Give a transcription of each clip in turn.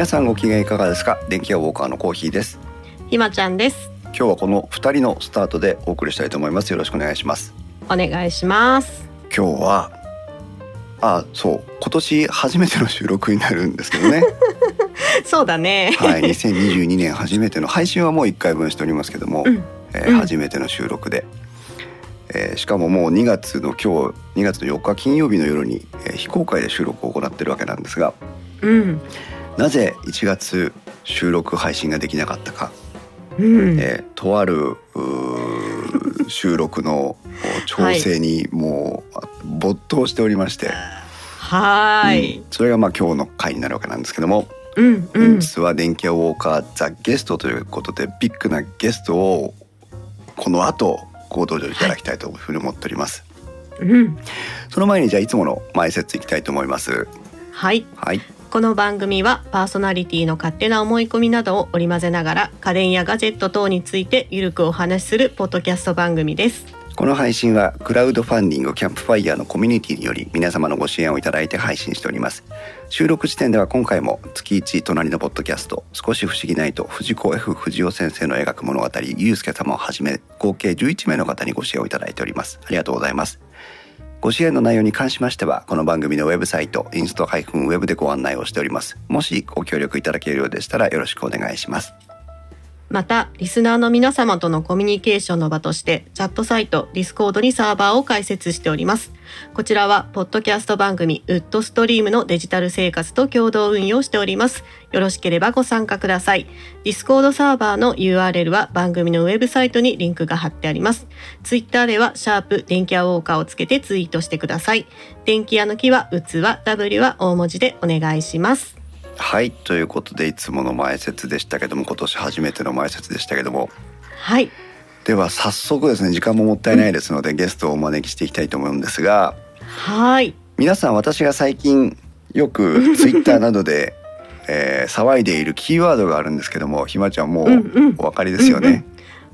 皆さんご機嫌いかがですか？電気屋ウォーカーのコーヒーです。ひまちゃんです。今日はこの二人のスタートでお送りしたいと思います。よろしくお願いします。お願いします。今日はあそう今年初めての収録になるんですけどね。そうだね。はい2022年初めての配信はもう一回分しておりますけども、うん。えーうん。初めての収録で、えーしかももう2月の今日2月の4日金曜日の夜に、えー非公開で収録を行ってるわけなんですがうんなぜ1月収録配信ができなかったか、うん、えーとある収録の調整にもうあ没頭しておりまして、はーい。うん、それがまあ今日の回になるわけなんですけども、うんう本ん日は電気屋ウォーカーザ・ゲストということでビッグなゲストをこの後ご登場いただきたいというふうに思っております、うん。その前にじゃあいつもの前説いきたいと思います。はい。はいこの番組はパーソナリティの勝手な思い込みなどを織り交ぜながら家電やガジェット等についてゆるくお話しするポッドキャスト番組です。この配信はクラウドファンディングキャンプファイヤーのコミュニティにより皆様のご支援をいただいて配信しております。収録時点では今回も月1隣のポッドキャスト少し不思議ないと藤子 F 不二雄先生の描く物語ゆうすけ様をはじめ合計11名の方にご支援をいただいております。ありがとうございます。ご支援の内容に関しましてはこの番組のウェブサイトインスト -web でご案内をしております。もしご協力いただけるようでしたらよろしくお願いします。またリスナーの皆様とのコミュニケーションの場としてチャットサイトディスコードにサーバーを開設しております。こちらはポッドキャスト番組ウッドストリームのデジタル生活と共同運用しております。よろしければご参加ください。ディスコードサーバーの URL は番組のウェブサイトにリンクが貼ってあります。ツイッターではシャープ電気屋ウォーカーをつけてツイートしてください。電気屋のきは器 W は大文字でお願いします。はいということでいつもの前説でしたけども今年初めての前説でしたけども。はい。では早速ですね時間ももったいないですので、ゲストをお招きしていきたいと思うんですがはい。皆さん私が最近よく ツイッターなどで、えー騒いでいるキーワードがあるんですけどもひまちゃんもうんうん。うお分かりですよね。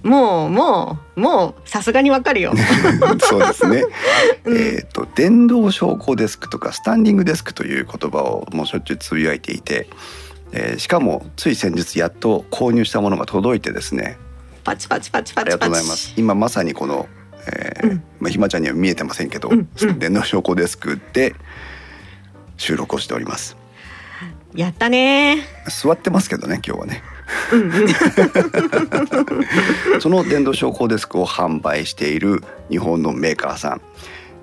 もうもうもうさすがにわかるよ そうですね。うんえっ、と電動昇降デスクとかスタンディングデスクという言葉をもうしょっちゅうつぶやいていて、えーしかもつい先日やっと購入したものが届いてですねパチパチパチパありがとうございます。今まさにこの、えーうんまあ、ひまちゃんには見えてませんけど、うんうん電動昇降デスクで収録をしております。やったね座ってますけどね今日はね。その電動昇降デスクを販売している日本のメーカーさん、うん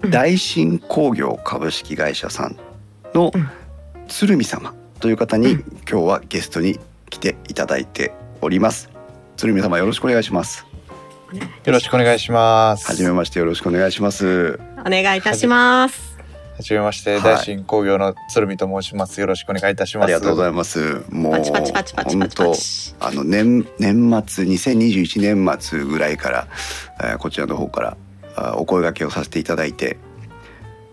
大新工業株式会社さんのうん鶴見様という方に、うん今日はゲストに来ていただいております。鶴見様よろしくお願いします。よろしくお願いします。はじめましてよろしくお願いします。お願いいたしますはじめまして、はい大新工業の鶴見と申します。よろしくお願いいたします。ありがとうございいます。もう本チ当あの年年末2021年末ぐらいから、えーこちらの方からあお声掛けをさせていただいて。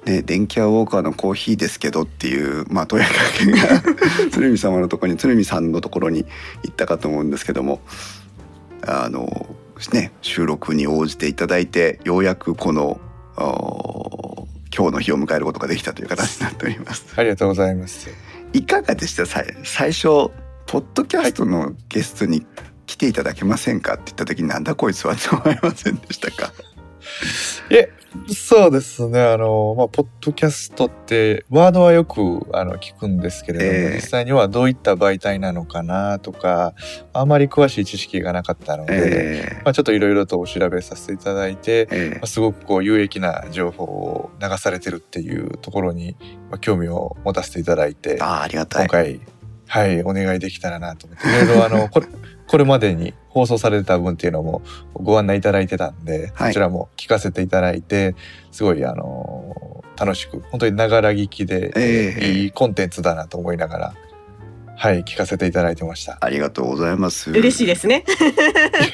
ね、電気屋ウォーカーのコーヒーですけどっていう、まあ、問いかけが 鶴見様のところに鶴見さんのところに行ったかと思うんですけどもあの、ね、収録に応じていただいてようやくこの今日の日を迎えることができたという形になっております。ありがとうございます。いかがでした？さ最初ポッドキャストのゲストに来ていただけませんか？って言った時になんだこいつはって思いませんでしたか？え、そうですね。あの、まあ、ポッドキャストって、ワードはよく、あの、聞くんですけれども、ええ。実際にはどういった媒体なのかなとか、あまり詳しい知識がなかったので、えまあ、ちょっといろいろとお調べさせていただいて、ーえ。まあすごくこう有益な情報を流されてるっていうところに、まあ、興味を持たせていただいてー、あーありがたい。今回、はい、お願いできたらなと思って、いろいろあの、これ、これまでに放送されてた分っていうのもご案内いただいてたんで、はい。そちらも聞かせていただいて、すごいあの、楽しく、本当にながら聞きで、ええ。いいコンテンツだなと思いながら、はい、聞かせていただいてました。ありがとうございます嬉しいですね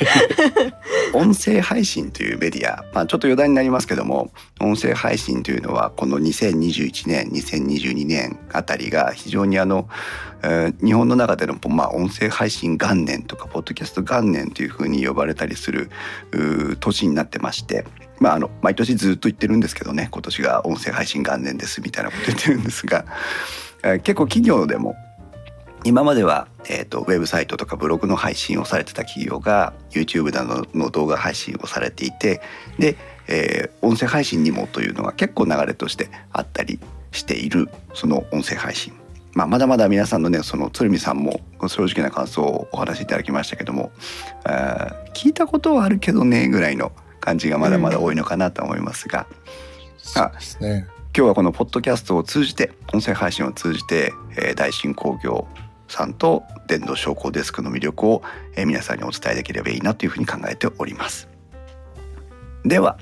音声配信というメディア、まあ、ちょっと余談になりますけども音声配信というのはこの2021年2022年あたりが非常にあの、えー日本の中での、まあ、音声配信元年とかポッドキャスト元年というふうに呼ばれたりする年になってまして。まあ、あの毎年ずっと言ってるんですけどね今年が音声配信元年ですみたいなこと言ってるんですが、えー結構企業でも今までは、えー、とウェブサイトとかブログの配信をされてた企業が YouTube などの動画配信をされていてで、えー音声配信にもというのが結構流れとしてあったりしているその音声配信、まあ、まだまだ皆さんのねその鶴見さんも正直な感想をお話しいただきましたけども聞いたことはあるけどねぐらいの感じがまだまだ多いのかなと思いますが、そうですね。今日はこのポッドキャストを通じて音声配信を通じて、えー大新工業さんと電動商工デスクの魅力を、えー皆さんにお伝えできればいいなというふうに考えております。では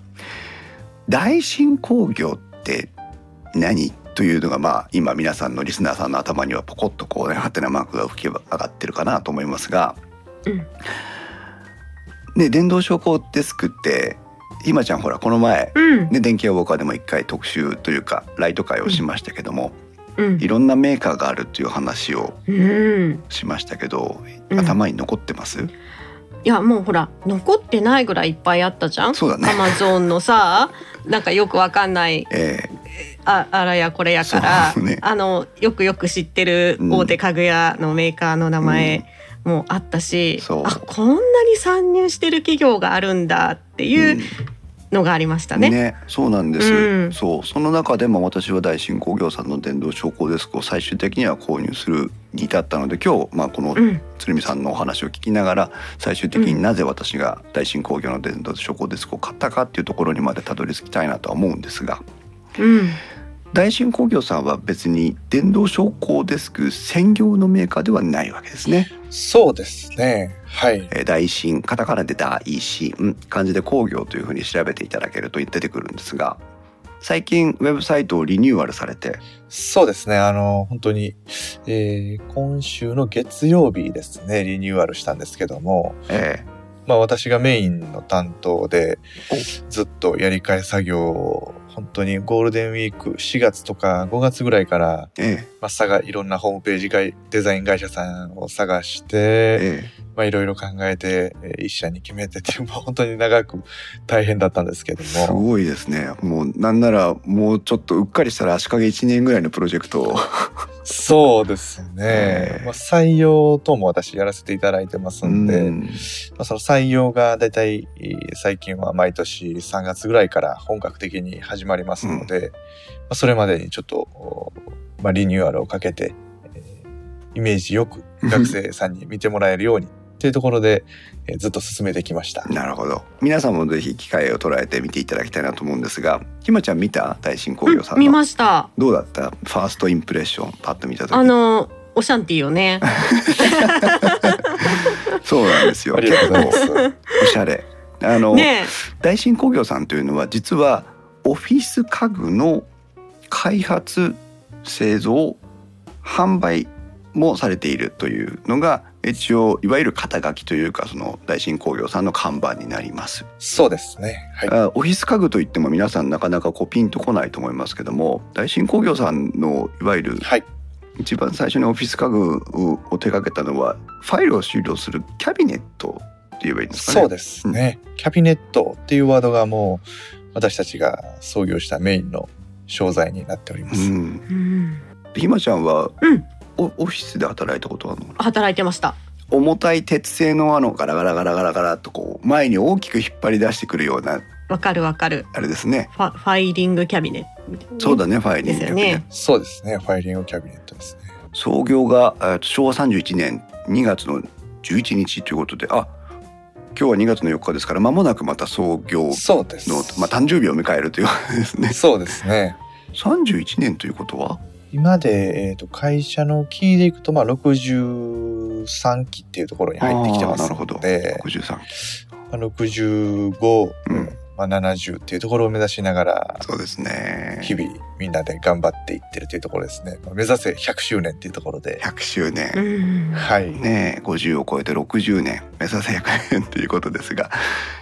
大新工業って何というのがまあ今皆さんのリスナーさんの頭にはポコッとこうねハテナマークが吹き上がってるかなと思いますが、うん。ね電動商工デスクってひまちゃんほらこの前うん。で電気屋ウォーカーでも一回特集というかライト会をしましたけども、うんいろんなメーカーがあるっていう話をうん。しましたけど、うん。頭に残ってます、いやもうほら残ってないぐらいいっぱいあったじゃん？そうだね。アマゾンのさ なんかよくわかんないえああらやこれやから、ね。あのよくよく知ってる大手家具屋のメーカーの名前もあったし、そう。あこんなに参入してる企業があるんだってーいうのがありましたね。ねそうなんです、うん。そう。その中でも私は大新工業さんの電動昇降デスクを最終的には購入するに至ったので今日、まあ、このうん。鶴見さんのお話を聞きながら最終的になぜ私が大新工業の電動昇降デスクを買ったかっていうところにまでたどり着きたいなとは思うんですが。うん大新工業さんは別に電動昇降デスク専業のメーカーではないわけですね。そうですね。はい。えー大新カタカナで大新漢字で工業というふうに調べていただけると出てくるんですが最近ウェブサイトをリニューアルされてそうですね。あの、本当に、えー今週の月曜日ですね、リニューアルしたんですけども、えまあ私がメインの担当でお、ずっとやり替え作業を、本当にゴールデンウィーク4月とか5月ぐらいから、え、え。まあ、探いろんなホームページ会デザイン会社さんを探して、ー、え。まあいろいろ考えて、えー一社に決めてって いう、まあ本当に長く大変だったんですけどー、すも、ごいですね。もうなんならもうちょっとうっかりしたら足掛け1年ぐらいのプロジェクトを。そうですね。え。ーまあ、採用等も私やらせていただいてますんで、うん。まあ、その採用がだいたいえー最近は毎年3月ぐらいから本格的に始まりますので、まあ、それまでにちょっと、おまあ、リニューアルをかけて、えーイメージよく学生さんに見てもらえるように っていうところで、えーずっと進めてきました。なるほど皆さんもぜひ機会を捉えて見ていただきたいなと思うんですがひまちゃん見た？大新工業さうんん見の、ました。どうだった？ファーストインプレッションパッと見た時あのオシャンティーをね。そうなんですよありがとうございます。おしゃれあの、ね大新工業さんというのは実はオフィス家具の開発製造販売もされているというのが一応いわゆる肩書きというかその大新工業さんの看板になります、そうですね。はい。あオフィス家具といっても皆さんなかなかこうピンとこないと思いますけども大新工業さんのいわゆるはい。一番最初にオフィス家具を手掛けたのはファイルを収納するキャビネットって言えばいいんですかねそうですね。キャビネットっていうワードがもう私たちが創業したメインの商材になっております。うんうんひまちゃんは、うんおオフィスで働いたことあるの？働いてました。重たい鉄製のあのガラガラガラガラガラっとこう前に大きく引っ張り出してくるようなわかるわかる。あれですねファファイリングキャビネット。そうだねファイリングですよねそうですね。ファイリングキャビネットですね。創業がえーと昭和31年2月の11日ということであ今日は2月の4日ですから間もなくまた創業の、そうです。まあ、誕生日を迎えるというですね。そうですね。31年ということは？今で、えー、と会社のキーでいくと、まあ、63期っていうところに入ってきてますあーなるほど。ので、63まあ、65、うんまあ、70っていうところを目指しながら、そうですね。日々みんなで頑張っていってるというところですね。まあ、目指せ100周年っていうところで。100周年、うん。はい。ねえ50を超えて60年。目指せ100年ということですが、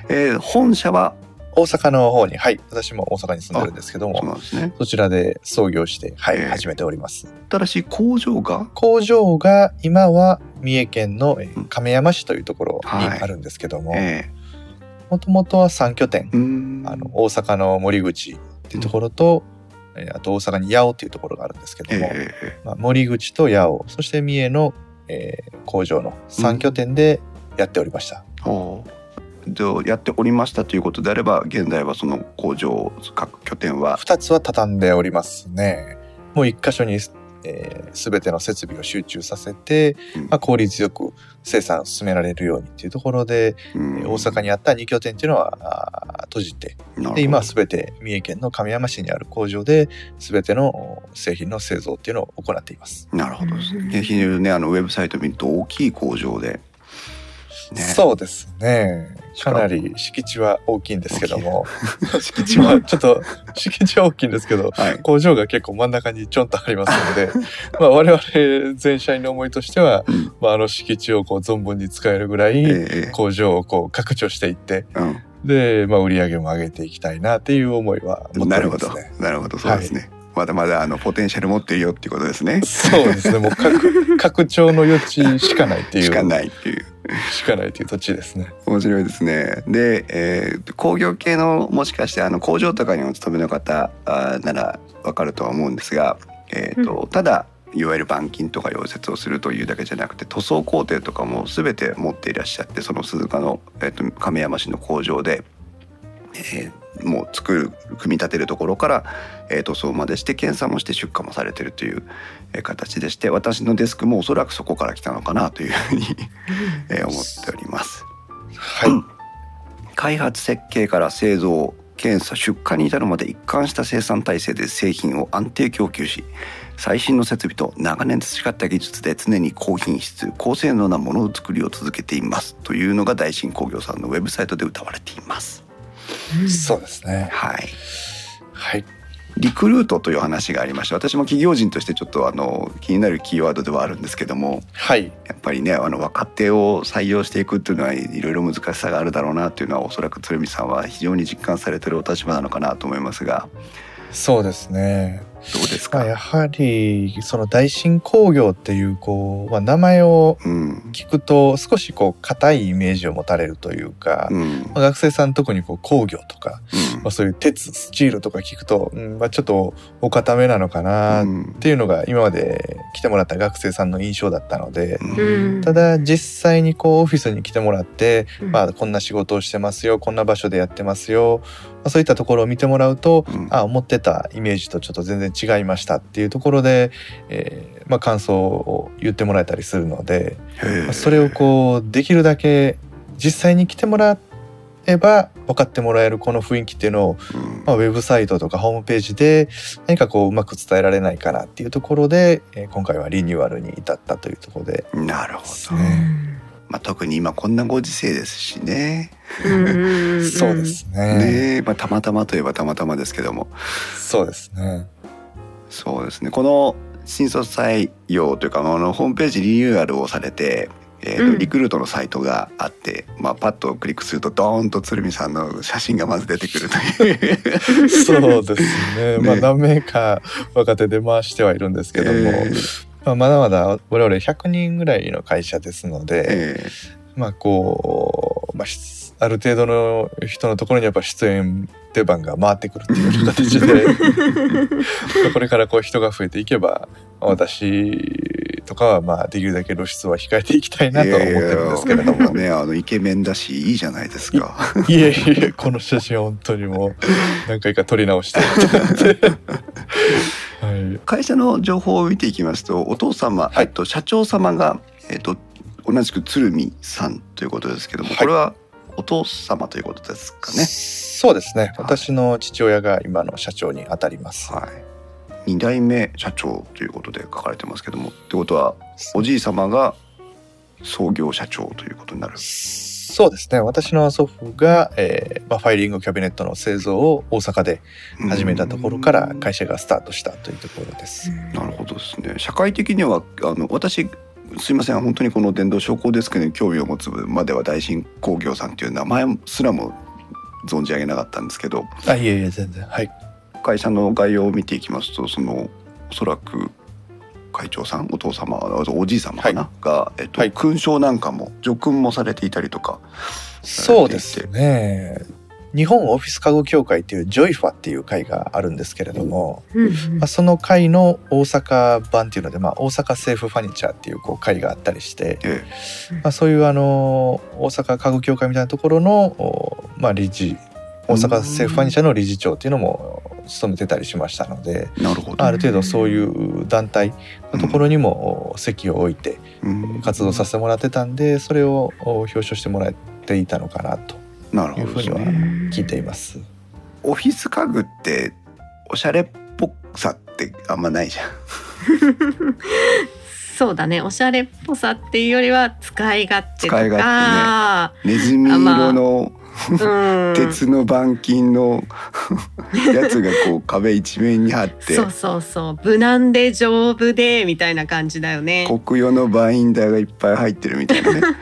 えー本社は？大阪の方に、はい。私も大阪に住んでるんですけどそうも、なんですね。そちらで創業して、はい、えー始めております。新しい工場が？工場が今は三重県の亀山市というところにはい。あるんですけども、えもともとは3拠点。ー、うーん。あの大阪の森口っていうところと、えーあと大阪に八尾っていうところがあるんですけども、えまあ、森口と八尾そして三重のえー工場の3拠点でやっておりました。おでやっておりましたということであれば現在はその工場各拠点は？2つは畳んでおりますね。もう1箇所に、えー、全ての設備を集中させて、うんまあ、効率よく生産を進められるようにっていうところで、うん大阪にあった2拠点っていうのは閉じてで今は全て三重県の亀山市にある工場で全ての製品の製造っていうのを行っています。なるほどですね。ねあのウェブサイト見ると大きい工場で、ね、そうですね。かなり敷地は大きいんですけども、敷地まあは、ちょっと敷地は大きいんですけど、はい、工場が結構真ん中にちょんとありますので、まあ我々全社員の思いとしては、うん。まああの敷地をこう存分に使えるぐらいええ。工場をこう拡張していって、うん、で、まあ売り上げも上げていきたいなっていう思いは持ってなるほど。なるほど。そうですね、まだまだあのポテンシャル持ってるよっていうことですねそうですね。もう拡拡張の余地しかないっていう。しかないっていうしかないっていう土地ですね。面白いですねで、えー工業系のもしかしてあの工場とかにお勤めの方あーならわかるとは思うんですが、えーとただいわゆる板金とか溶接をするというだけじゃなくて塗装工程とかも全て持っていらっしゃってその鈴鹿の、えー、と亀山市の工場で、えーもう作る組み立てるところから、えー塗装までして検査もして出荷もされてるという、えー形でして私のデスクもおそらくそこから来たのかなというふうに、えー思っております。はい。開発設計から製造検査出荷に至るまで一貫した生産体制で製品を安定供給し最新の設備と長年培った技術で常に高品質高性能なものづくりを続けていますというのが大新工業さんのウェブサイトで謳われています。そうですね。はいはい。リクルートという話がありました私も企業人としてちょっとあの気になるキーワードではあるんですけどもはい。やっぱりねあの若手を採用していくっていうのはいろいろ難しさがあるだろうなっていうのはおそらく鶴見さんは非常に実感されてるお立場なのかなと思いますがそうですね。どうですか、まあ、やはりその大新工業っていうこう、まあ、名前をうん。聞くと少しこう硬いイメージを持たれるというか、うん。まあ、学生さん特にこう工業とか、うん。まあ、そういう鉄スチールとか聞くと、うんまあ、ちょっとお固めなのかなっうん。ていうのが今まで来てもらった学生さんの印象だったので、うん。ただ実際にこうオフィスに来てもらって、うん。まあ、こんな仕事をしてますよこんな場所でやってますよ、まあ、そういったところを見てもらうと、うん。あ思ってたイメージとちょっと全然違いましたっていうところで、えーまあ、感想を言ってもらえたりするので、まあそれをこうできるだけ実際に来てもらえば分かってもらえるこの雰囲気っていうのを、うん。まあ、ウェブサイトとかホームページで何かこううまく伝えられないかなっていうところで、えー今回はリニューアルに至ったというところで。なるほど、ねまあ、特に今こんなご時世ですしね。そうですね。ね。えまあ、たまたまといえばたまたまですけども。そうですね。そうですね。この新卒採用というかあのホームページリニューアルをされて、えーとうん。リクルートのサイトがあって、まあ、パッとクリックするとドーンと鶴見さんの写真がまず出てくるという。そうですね。まあね何名か若手で回してはいるんですけども、えーまあ、まだまだ我々100人ぐらいの会社ですので、えまあこう、まあ、しある程度の人のところにやっぱ出演出番が回ってくるっていう形で これからこう人が増えていけば私とかはまあできるだけ露出は控えていきたいーなとは思ってるんですけれども、ねあのイケメンだしいいじゃないですか。いえいえこの写真は本当にもう何回か撮り直してはい。会社の情報を見ていきますとお父様、はい。えっと、社長様が、えっと、同じく鶴見さんということですけども、はい。これはお父様ということですかね？そうですね。私の父親が今の社長にあたります。はい、2代目社長ということで書かれてますけどもってことはおじい様が創業社長ということになる。そうですね。私の祖父が、えーまあ、ファイリングキャビネットの製造を大阪で始めたところから会社がスタートしたというところです。なるほどですね。社会的にはあの私すいません。本当にこの電動商工デスクに興味を持つまでは大新工業さんという名前すらも存じ上げなかったんですけどあいえいえ全然。はい。会社の概要を見ていきますとそのおそらく会長さんお父様おじい様かな、が、えっとはい。勲章なんかも叙勲もされていたりとかそうですね。日本オフィス家具協会っていうジョイファっていう会があるんですけれども、うんうん。まあ、その会の大阪版っていうので、まあ、大阪セーフファニチャーっていうこう会があったりして、えまあ、そういうあの大阪家具協会みたいなところの、おまあ、理事大阪セーフファニチャーの理事長っていうのも務めてたりしましたので、えなるほど、ある程度そういう団体のところにも席を置いてうん。活動させてもらってたんでそれをお表彰してもらっていたのかなとなるいうふうには聞いています。オフィス家具っておしゃれっぽさってあんまないじゃん。そうだね。おしゃれっぽさっていうよりは使い勝手とか。使い勝ネズミ色のうん鉄の板金の やつがこう壁一面に貼ってそうそうそう。無難で丈夫でみたいな感じだよね。黒用のバインダーがいっぱい入ってるみたいなね。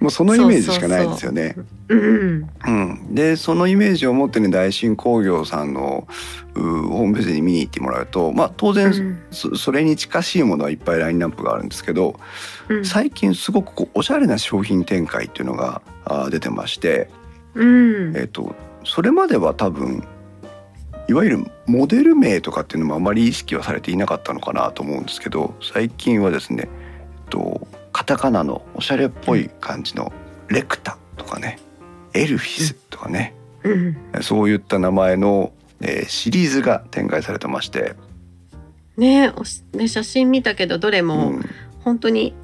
もうそのイメージしかないですよね。うん。うん、でそのイメージを持ってね大新工業さんのうホームページに見に行ってもらうと、まあ、当然、うん。そそれに近しいものはいっぱいラインナップがあるんですけどうん。最近すごくこうおしゃれな商品展開っていうのがあ出てまして、うん。えっとそれまでは多分いわゆるモデル名とかっていうのもあまり意識はされていなかったのかなと思うんですけど最近はですね、えっと、カタカナのおしゃれっぽい感じのレクタとかねエルフィスとかね、うん。そういった名前の、えーシリーズが展開されてまして、ねね写真見たけどどれもうん。本当に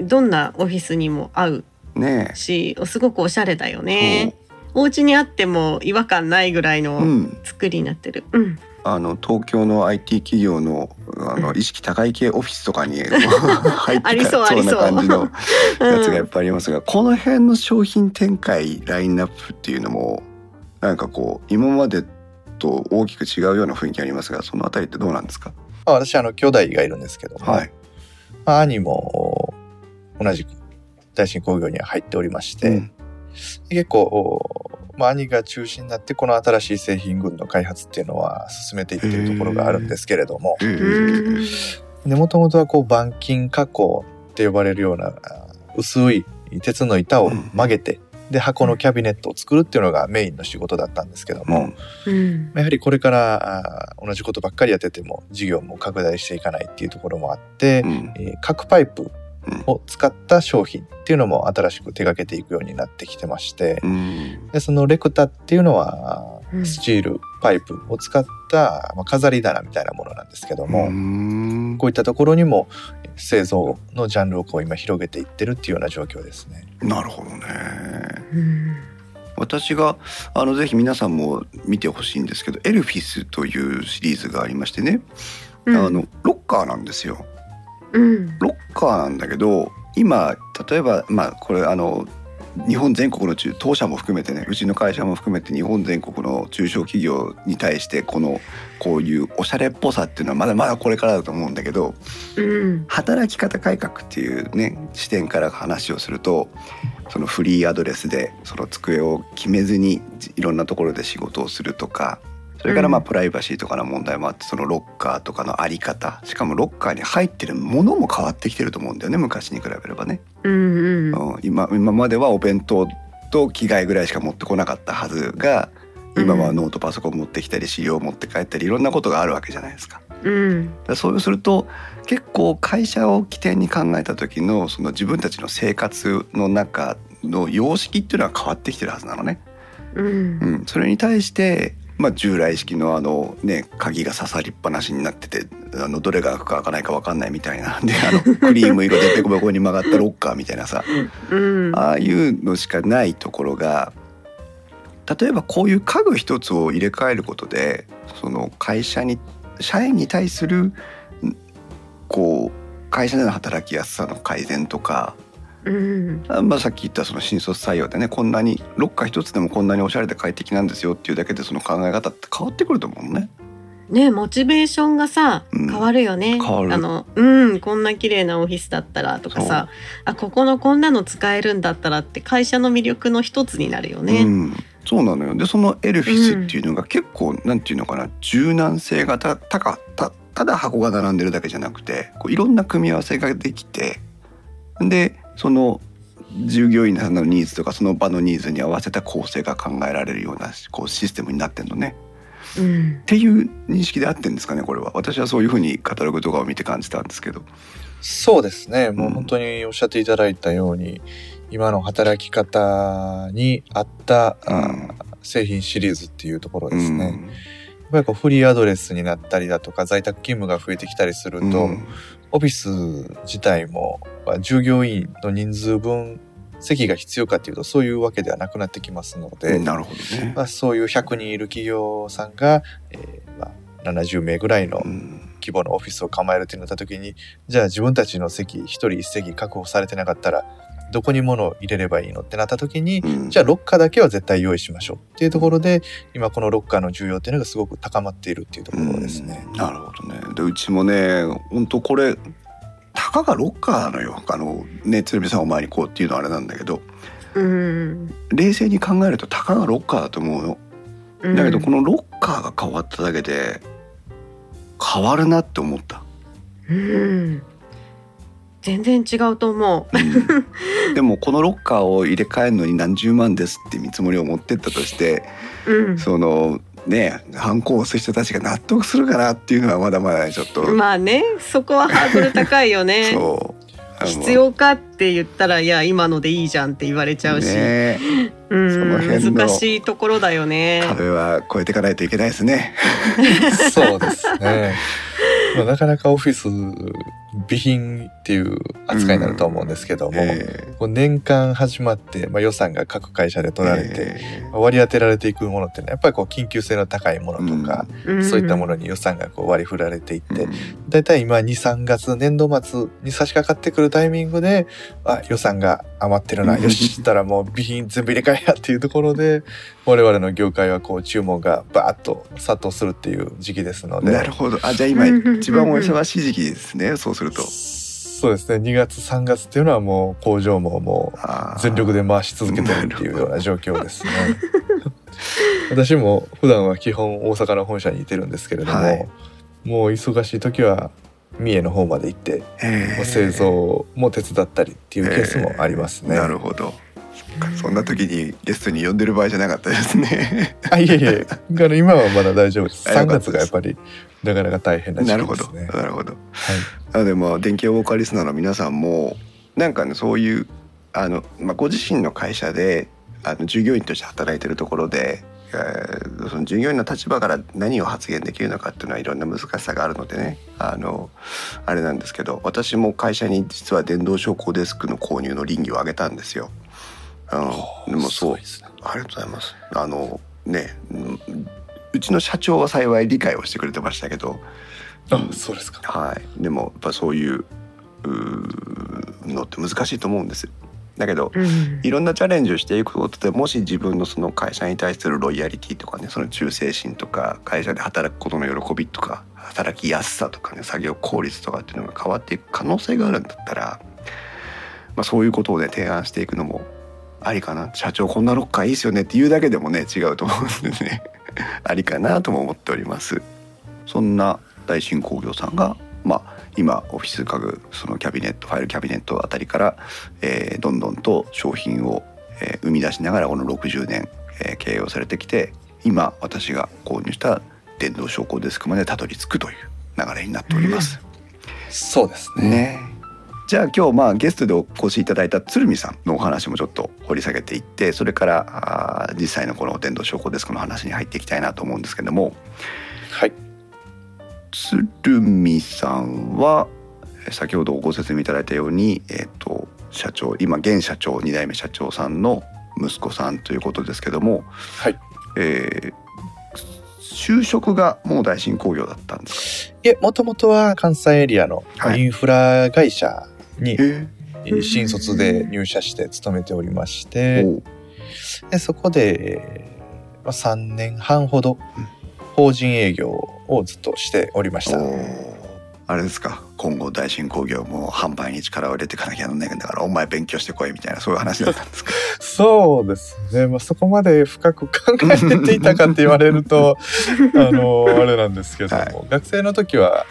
どんなオフィスにも合うね。しすごくおしゃれだよね。お家にあっても違和感ないぐらいのん、作りになってる。うん。あの東京の IT 企業のあの意識高い系オフィスとかに 入ってありそうたそうなありそう。感じのやつがいっうんぱいありますが、この辺の商品展開ラインナップっていうのもなんかこう今までと大きく違うような雰囲気ありますがそのあたりってどうなんですか？まあ私あの兄弟がいるんですけども、はい、まあ、兄もお同じく大新工業には入っておりまして、うん。結構、おまあ、兄が中心になってこの新しい製品群の開発っていうのは進めていってるところがあるんですけれどももともとはこう板金加工って呼ばれるようなあ薄い鉄の板を曲げて、で箱のキャビネットを作るっていうのがメインの仕事だったんですけども、うん。やはりこれからあ同じことばっかりやってても事業も拡大していかないっていうところもあって、うん。えー角パイプを使った商品っていうのも新しく手掛けていくようになってきてましてうん。でそのレクタっていうのはうん。スチールパイプを使った、まあ、飾り棚みたいなものなんですけども、うん。こういったところにも製造のジャンルをこう今広げていってるっていうような状況ですね。なるほどね。うん。私があのぜひ皆さんも見てほしいんですけどエルフィスというシリーズがありましてね、うん。あのロッカーなんですようん。ロッカーなんだけど今例えばまあこれあの日本全国の中当社も含めてねうちの会社も含めて日本全国の中小企業に対してこのこういうおしゃれっぽさっていうのはまだまだこれからだと思うんだけどうん。働き方改革っていうね視点から話をするとそのフリーアドレスでその机を決めずにいろんなところで仕事をするとかそれからまあうん。プライバシーとかの問題もあってそのロッカーとかのあり方。しかもロッカーに入ってるものも変わってきてると思うんだよね昔に比べればね。うん今今まではお弁当と着替えぐらいしか持ってこなかったはずが今はノートパソコン持ってきたり資料を持って帰ったりいろんなことがあるわけじゃないですか。うん。そうすると結構会社を起点に考えた時のその自分たちの生活の中の様式っていうのは変わってきてるはずなのね。うん。うん、それに対して、まあ、従来式のあのね鍵が刺さりっぱなしになっててあのどれが開くか開かないか分かんないみたいな。であの クリーム色でペコペコに曲がったロッカーみたいなさ。うん。ああいうのしかないところが例えばこういう家具一つを入れ替えることでその会社に社員に対するんこう会社での働きやすさの改善とか、うん。あまあ、さっき言ったその新卒採用でねこんなにロッカー一つでもこんなにおしゃれで快適なんですよっていうだけでその考え方って変わってくると思うのね。ねモチベーションがさうん。変わるよね、変わる。あのうんこんな綺麗なオフィスだったらとかさあここのこんなの使えるんだったらって会社の魅力の一つになるよね。うん、そうなのよ。でそのエルフィスっていうのが結構、なんていうのかな柔軟性がたたかたただ箱が並んでるだけじゃなくてこういろんな組み合わせができてでその従業員さんのニーズとかその場のニーズに合わせた構成が考えられるようなこうシステムになってんのね。うんっていう認識で合ってんですかねこれは私はそういうふうにカタログとかを見て感じたんですけど。そうですね。もううん本当におっしゃっていただいたように、今の働き方に合った、あうん製品シリーズっていうところですね。やっうんぱりこうフリーアドレスになったりだとか在宅勤務が増えてきたりすると、うんオフィス自体もまあ従業員の人数分席が必要かっていうとそういうわけではなくなってきますので、なるほどね。まあ、そういう100人いる企業さんが、えーまあ、70名ぐらいのうん規模のオフィスを構えるってなった時にじゃあ自分たちの席1人1席確保されてなかったらどこに物を入れればいいのってなった時に、うんじゃあロッカーだけは絶対用意しましょうっていうところで今このロッカーの重要っていうのがすごく高まっているっていうところですね。うんなるほどね。でうちもね本当これたかがロッカーなのよ。あのね鶴見さんお前にこうっていうのはあれなんだけどうん冷静に考えるとたかがロッカーだと思うの。うんだけどこのロッカーが変わっただけで変わるなって思った。うん全然違うと思う。うんでもこのロッカーを入れ替えるのに何十万ですって見積もりを持ってったとしてうんそのね反抗をする人たちが納得するかなっていうのはまだまだちょっと、まあねそこはハードル高いよね。必要かって言ったらいや今のでいいじゃんって言われちゃうし、ねうん難しいところだよね。壁は越えていかないといけないですね。そうですね。まあ、なかなかオフィス備品っていう扱いになると思うんですけども、えこう年間始まって、まあ、予算が各会社でー取られて、えまあ割り当てられていくものっていうのはやっぱりこう緊急性の高いものとか、うん。そういったものに予算がこう割り振られていって、ーだいたい今23月年度末に差し掛かってくるタイミングであ予算が余ってるなうん よししたらもう備品全部入れ替えやっていうところで我々の業界はこう注文がバーッと殺到するっていう時期ですのでなるほど。あじゃあ今一番お忙しい時期ですね。そうすると。そうですね2月3月っていうのはもう工場ももう全力で回し続けてるっていうような状況ですね。私も普段は基本大阪の本社にいてるんですけれども、はいもう忙しい時は三重の方まで行ってえー製造も手伝ったりっていうケースもありますね。なるほど。そんな時にゲストに呼んでる場合じゃなかったですね。あいえいえあの今はまだ大丈夫です。3あよかったです月がやっぱりなかなか大変な時なるほど。期ですね。なるほど。はいあでも電気予防課リスナーの皆さんもなんかねそういうあの、まあ、ご自身の会社であの従業員として働いてるところで、えーその従業員の立場から何を発言できるのかっていうのはいろんな難しさがあるのでねあのあれなんですけど私も会社に実は電動昇降デスクの購入の倫理を挙げたんですよ。うん、でもそうねありがとうございます。あのねうちの社長は幸い理解をしてくれてましたけどあそうですか。はい、でもやっぱそういうのって難しいと思うんです。だけどうんいろんなチャレンジをしていくことでもし自分のその会社に対するロイヤリティとかねその忠誠心とか会社で働くことの喜びとか働きやすさとかね作業効率とかっていうのが変わっていく可能性があるんだったら、まあ、そういうことをね提案していくのもありかな？社長こんなロッカーいいですよねっていうだけでもね違うと思うんでね ありかなとも思っております。そんな大新工業さんが、まあ、今オフィス家具そのキャビネットファイルキャビネットあたりから、えーどんどんと商品を、えー生み出しながらこの60年、えー経営をされてきて今私が購入した電動昇降デスクまでたどり着くという流れになっております。そうですね。ねじゃあ今日まあゲストでお越しいただいた鶴見さんのお話もちょっと掘り下げていってそれからあー実際のこの電動昇降デスクの話に入っていきたいなと思うんですけどもはい。鶴見さんはえー先ほどご説明いただいたように、えー、と社長今現社長2代目社長さんの息子さんということですけども、はい。えー就職がもう大新工業だったんですか？いえ、もともとは関西エリアのはいインフラ会社に新卒で入社して勤めておりまして、でそこで、えーまあ、3年半ほど法人営業をずっとしておりました。あれですか。今後大新工業も販売に力を入れていかなきゃならないんだからお前勉強してこいみたいなそういう話だったんですか？そうですね、まあ、そこまで深く考えていたかって言われると あのあれなんですけども、はい。学生の時は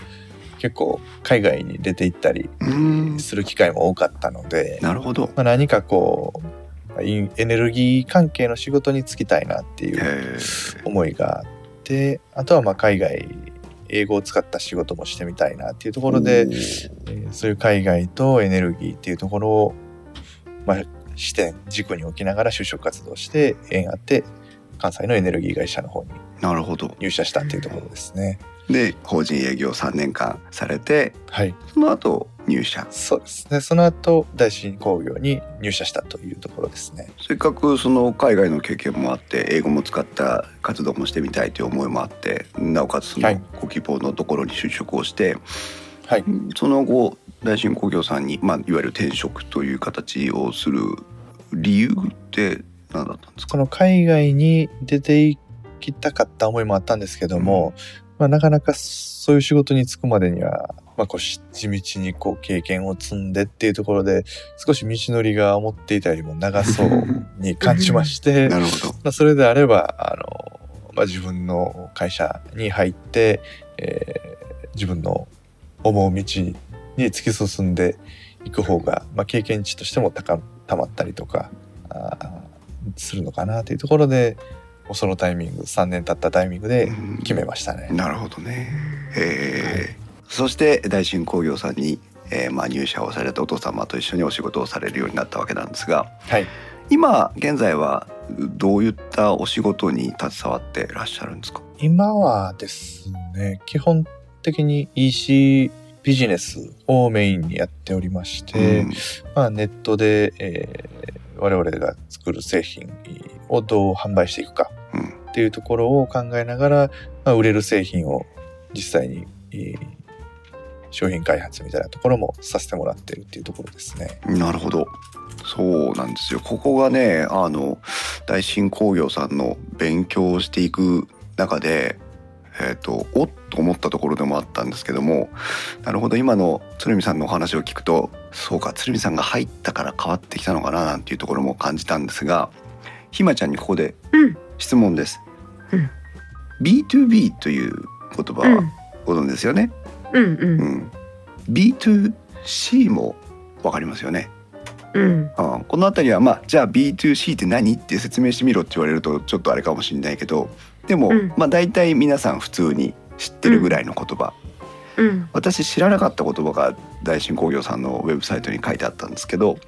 結構海外に出て行ったりうん。する機会も多かったので、なるほど。まあ、何かこうエネルギー関係の仕事に就きたいなっていうへ思いがあってあとはまあ海外英語を使った仕事もしてみたいなっていうところで、えーそういう海外とエネルギーっていうところを、まあ、視点軸に置きながら就職活動して縁あって関西のエネルギー会社の方になるほど。入社したっていうところですね。で法人営業3年間されてはい、その後入社そうですね。その後大新工業に入社したというところですね。せっかくその海外の経験もあって英語も使った活動もしてみたいという思いもあってなおかつそのはいご希望のところに就職をして、はい。その後大新工業さんに、まあ、いわゆる転職という形をする理由って何だったんですか？その海外に出て行きたかった思いもあったんですけども、まあ、なかなかそういう仕事に就くまでには、まあ、こう地道にこう経験を積んでっていうところで少し道のりが思っていたよりも長そうに感じまして、なるほど。まあ、それであればあの、まあ、自分の会社に入って、えー自分の思う道に突き進んでいく方が、まあ、経験値としても高たまったりとかあーするのかなというところでそのタイミング3年経ったタイミングでうん。決めましたね。なるほどね。へえ、そして大新工業さんに、えーまあ、入社をされたお父様と一緒にお仕事をされるようになったわけなんですがはい、今現在はどういったお仕事に携わってらっしゃるんですか？今はですね基本的に EC ビジネスをメインにやっておりまして、うん。まあ、ネットで、えー我々が作る製品をどう販売していくかうんっていうところを考えながら、まあ、売れる製品を実際に、えー商品開発みたいなところもさせてもらってるっていうところですね。なるほどそうなんですよここがねあの大新工業さんの勉強をしていく中でえっ、とおっと思ったところでもあったんですけどもなるほど今の鶴見さんのお話を聞くとそうか鶴見さんが入ったから変わってきたのかななんていうところも感じたんですがひまちゃんにここでうん質問です。うん B2B という言葉ご存知ですよね？うんううん。ん、B2C もわかりますよね？うん。うん、この辺りはまあじゃあ B2C って何って説明してみろって言われるとちょっとあれかもしれないけどでも、うん。まあ大体皆さん普通に知ってるぐらいの言葉、うん。私知らなかった言葉が大新工業さんのウェブサイトに書いてあったんですけど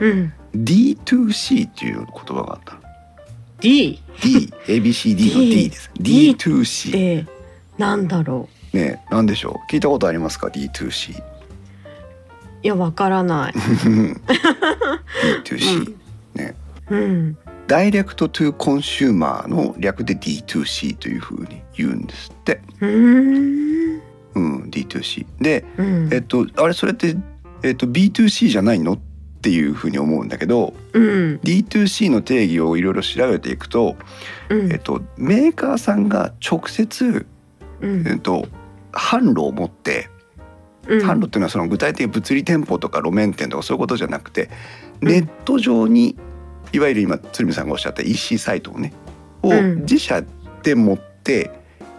うん。D2C っていう言葉があったの D DABCD の D です。D D2C ってなんだろう？ね何でしょう？聞いたことありますか？D2C いやわからない。D2C、うん。ダイレクトトゥコンシューマーの略で D2C というふうに言うんですって、うーん。うん、D2C でうん。えっとあれそれって、えっと、B2C じゃないのっていうふうに思うんだけどうん。D2C の定義をいろいろ調べていくと、うん。えっと、メーカーさんが直接、うん。えっと、販路を持ってうん。販路っていうのはその具体的に物理店舗とか路面店とかそういうことじゃなくてネット上にいわゆる今鶴見さんがおっしゃった EC サイトをねをうん。自社で持って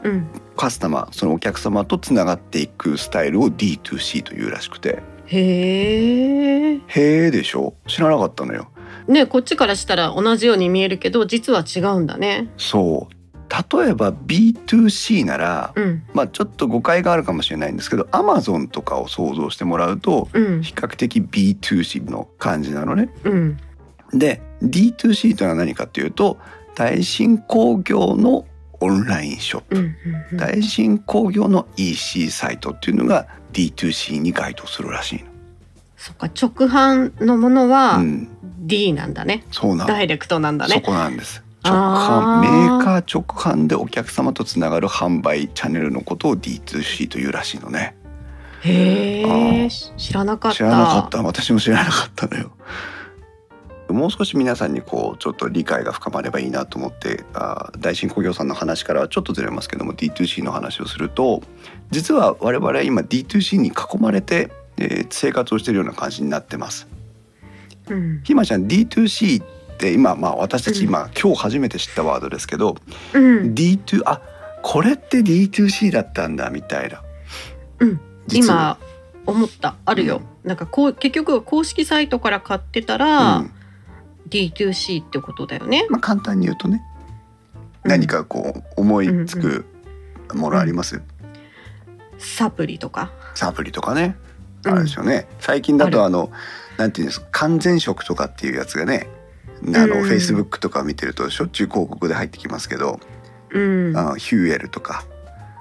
うん。カスタマーそのお客様とつながっていくスタイルを D2C というらしくてへえへえでしょ？知らなかったのよ。ねこっちからしたら同じように見えるけど実は違うんだね。そう。例えば B2C なら、うん。まあちょっと誤解があるかもしれないんですけど Amazon とかを想像してもらうとうん。比較的 B2C の感じなのね。うん。で D2C というのは何かというと大新工業のオンラインショップ、うんうん大新工業の EC サイトっていうのが D2C に該当するらしいそっか直販のものはの。うん、D なんだね。そうなん。ダイレクトなんだね。そこなんです。直販メーカー直販でお客様とつながる販売チャンネルのことを D2C というらしいのね。へあえー。知らなかった。知らなかった。私も知らなかったのよ。もう少し皆さんにこうちょっと理解が深まればいいなと思ってあー大新工業さんの話からはちょっとずれますけども D2C の話をすると実は我々は今 D2C に囲まれて、えー生活をしているような感じになってます。うん。ひまちゃん D2C って今まあ私たち今、今日初めて知ったワードですけどうん。D2 あこれって D2C だったんだみたいな、うん。今思った。あるよ、なんかこう結局公式サイトから買ってたら、うん D2C ってことだよね。まあ、簡単に言うとね。何かこう思いつくものあります、サプリとか。サプリとかね。うん。あるでしょうね、最近だとあのなんていうんですか？完全食とかっていうやつがね。あの、うん。フェイスブックとか見てるとしょっちゅう広告で入ってきますけど、うん。あのヒューエルとか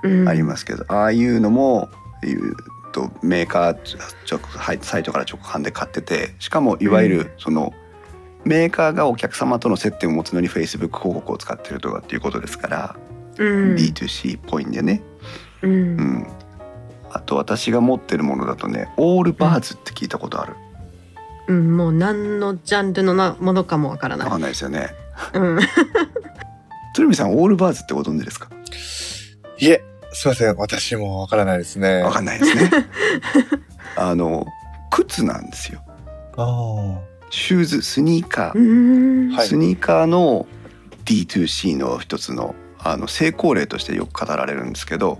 うん。ありますけど、ああいうのも言うとメーカーサイトから直販で買っててしかもいわゆるその、メーカーがお客様との接点を持つのにフェイスブック広告を使ってるとかっていうことですから、うん。D2C っぽいんでね、うんうん、あと私が持ってるものだとねオールバーズって聞いたことある、うん、もう何のジャンルのなものかもわからない。わかんないですよねうん。鶴見さんオールバーズってご存知ですか？いえ、すいません。私もわからないですね。わかんないですね あの靴なんですよあシューズスニーカー、スニーカーの D2C の一つのあの成功例としてよく語られるんですけど、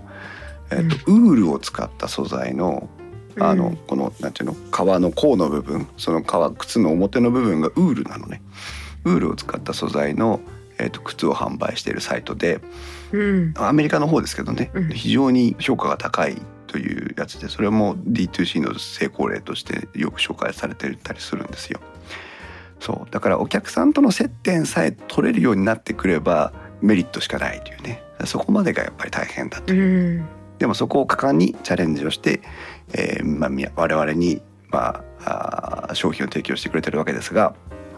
えっとウールを使った素材のあの、このなんていうの革の甲の部分その革靴の表の部分がウールなのね。ウールを使った素材の、えっと靴を販売しているサイトでうん。アメリカの方ですけどね、うん。非常に評価が高いというやつでそれも D2C の成功例としてよく紹介されてたりするんですよ。そうだからお客さんとの接点さえ取れるようになってくればメリットしかないというねそこまでがやっぱり大変だとういう、ん。でもそこを果敢にチャレンジをして、えーまあ我々に、まあ、あー商品を提供してくれてるわけですが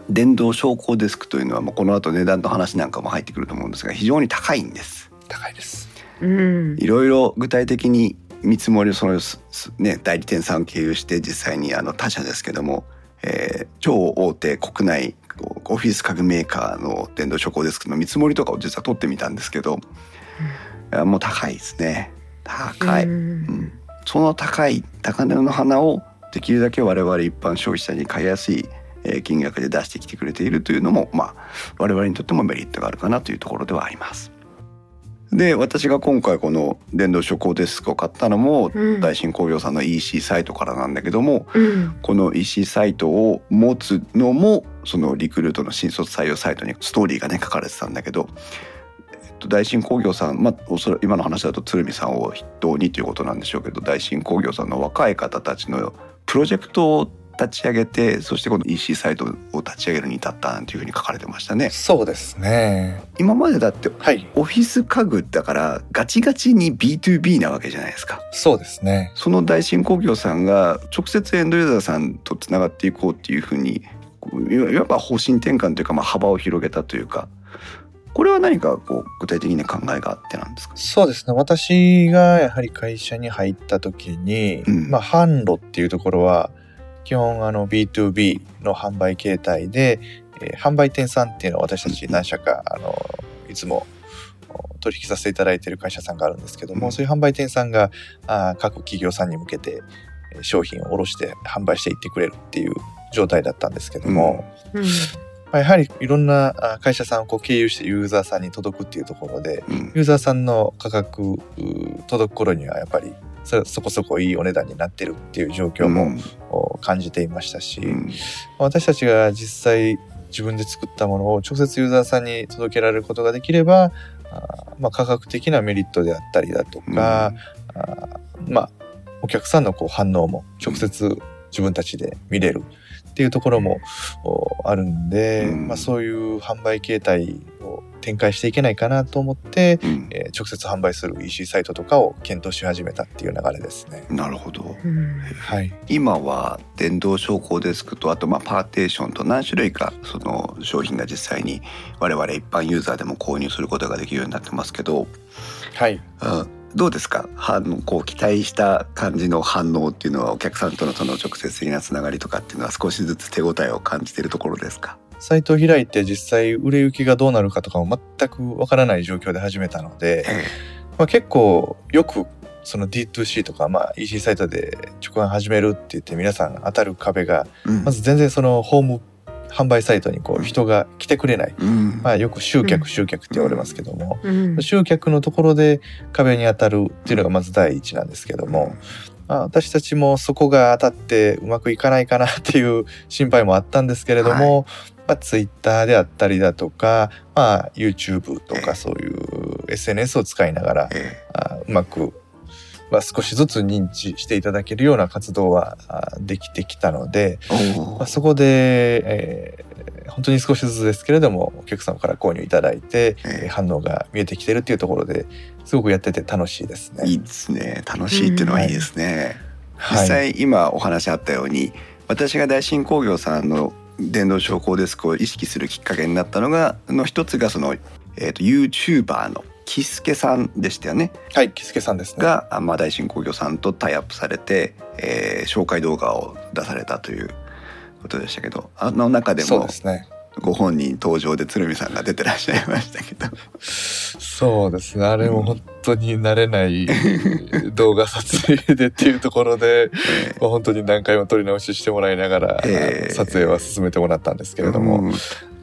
電動昇降デスクというのはもうこの後値段の話なんかも入ってくると思うんですが非常に高いんです。あ、高いです。うん。いろいろ具体的に見積もりをその、すすね、代理店さんを経由して実際にあの他社ですけども、えー超大手国内オフィス家具メーカーの電動昇降デスクの見積もりとかを実は取ってみたんですけど、いやもう高いですね。高い、ううんん。その高い高値の花をできるだけ我々一般消費者に買いやすいえー金額で出してきてくれているというのも、まあ、我々にとってもメリットがあるかなというところではあります。で私が今回この電動昇降デスクを買ったのも、うん大新工業さんの EC サイトからなんだけどもうん。この EC サイトを持つのもそのリクルートの新卒採用サイトにストーリーがね書かれてたんだけど、えっと、大新工業さん、まあ、おそら今の話だと鶴見さんを筆頭にということなんでしょうけど大新工業さんの若い方たちのプロジェクトを立ち上げてそしてこの EC サイトを立ち上げるに至ったなんていうふうに書かれてましたね。そうですね。今までだってはい。オフィス家具だからガチガチに B2B なわけじゃないですか。そうですね。その大新工業さんが直接エンドユーザーさんとつながっていこうっていうふうにいわば方針転換というか、まあ、幅を広げたというかこれは何かこう具体的な考えがあってなんですか？そうですね。私がやはり会社に入った時に、うんまあ販路っていうところは基本あの B2B の販売形態で、えー販売店さんっていうのは私たち何社かあのいつもお取引させていただいている会社さんがあるんですけども、うんそういう販売店さんがあー各企業さんに向けてえー商品を卸して販売していってくれるっていう状態だったんですけども、うん。まあやはりいろんなあ会社さんをこう経由してユーザーさんに届くっていうところで、うんユーザーさんの価格う届く頃にはやっぱりそそこそこいいお値段になってるっていう状況も、感じていましたし、うん。私たちが実際自分で作ったものを直接ユーザーさんに届けられることができればあーまあ、価格的なメリットであったりだとか、あーまあお客さんのこう反応も直接自分たちで見れるっていうところもおあるんで、うん。まあ、そういう販売形態を展開していけないかなと思って、うん。えー直接販売する EC サイトとかを検討し始めたっていう流れですね。なるほど。うん。はい、今は電動昇降デスクとあとまあパーテーションと何種類かその商品が実際に我々一般ユーザーでも購入することができるようになってますけど、はい。うん、どうですか？反応こう期待した感じの反応っていうのはお客さんとのその直接的なつながりとかっていうのは少しずつ手応えを感じているところですか？サイトを開いて実際売れ行きがどうなるかとかも全くわからない状況で始めたので、えまあ、結構よくその D2C とか、まあ、EC サイトで直販始めるって言って皆さん当たる壁がうん。まず全然そのホーム販売サイトにこう人が来てくれない、うん。まあ、よく集うん。客集客って言われますけども、うん。集客のところで壁に当たるっていうのがまず第一なんですけども、まあ、私たちもそこが当たってうまくいかないかなっていう心配もあったんですけれども、まあ、ツイッターであったりだとか、まあ、YouTube とええ。かそういう SNS を使いながら、えあうまく、まあ、少しずつ認知していただけるような活動はあできてきたので、まあ、そこで、えー本当に少しずつですけれどもお客様から購入いただいて、ええ。えー反応が見えてきてるっていうところですごくやってて楽しいですね。いいですね楽しいっていうのはいいですね、実はい、際今お話あったように私が大新工業さんの電動昇降デスクを意識するきっかけになったのがの一つがその、えー、と YouTuber のキスケさんでしたよねはい、キスケさんですね。が、あまあ、大新工業さんとタイアップされて、えー紹介動画を出されたということでしたけどあの中でそうもですね。ご本人登場で鶴見さんが出てらっしゃいましたけど。そうですね。あれも本当に慣れない 動画撮影でっていうところで、えまあ、本当に何回も撮り直ししてもらいながら、ええ。撮影は進めてもらったんですけれども、うん。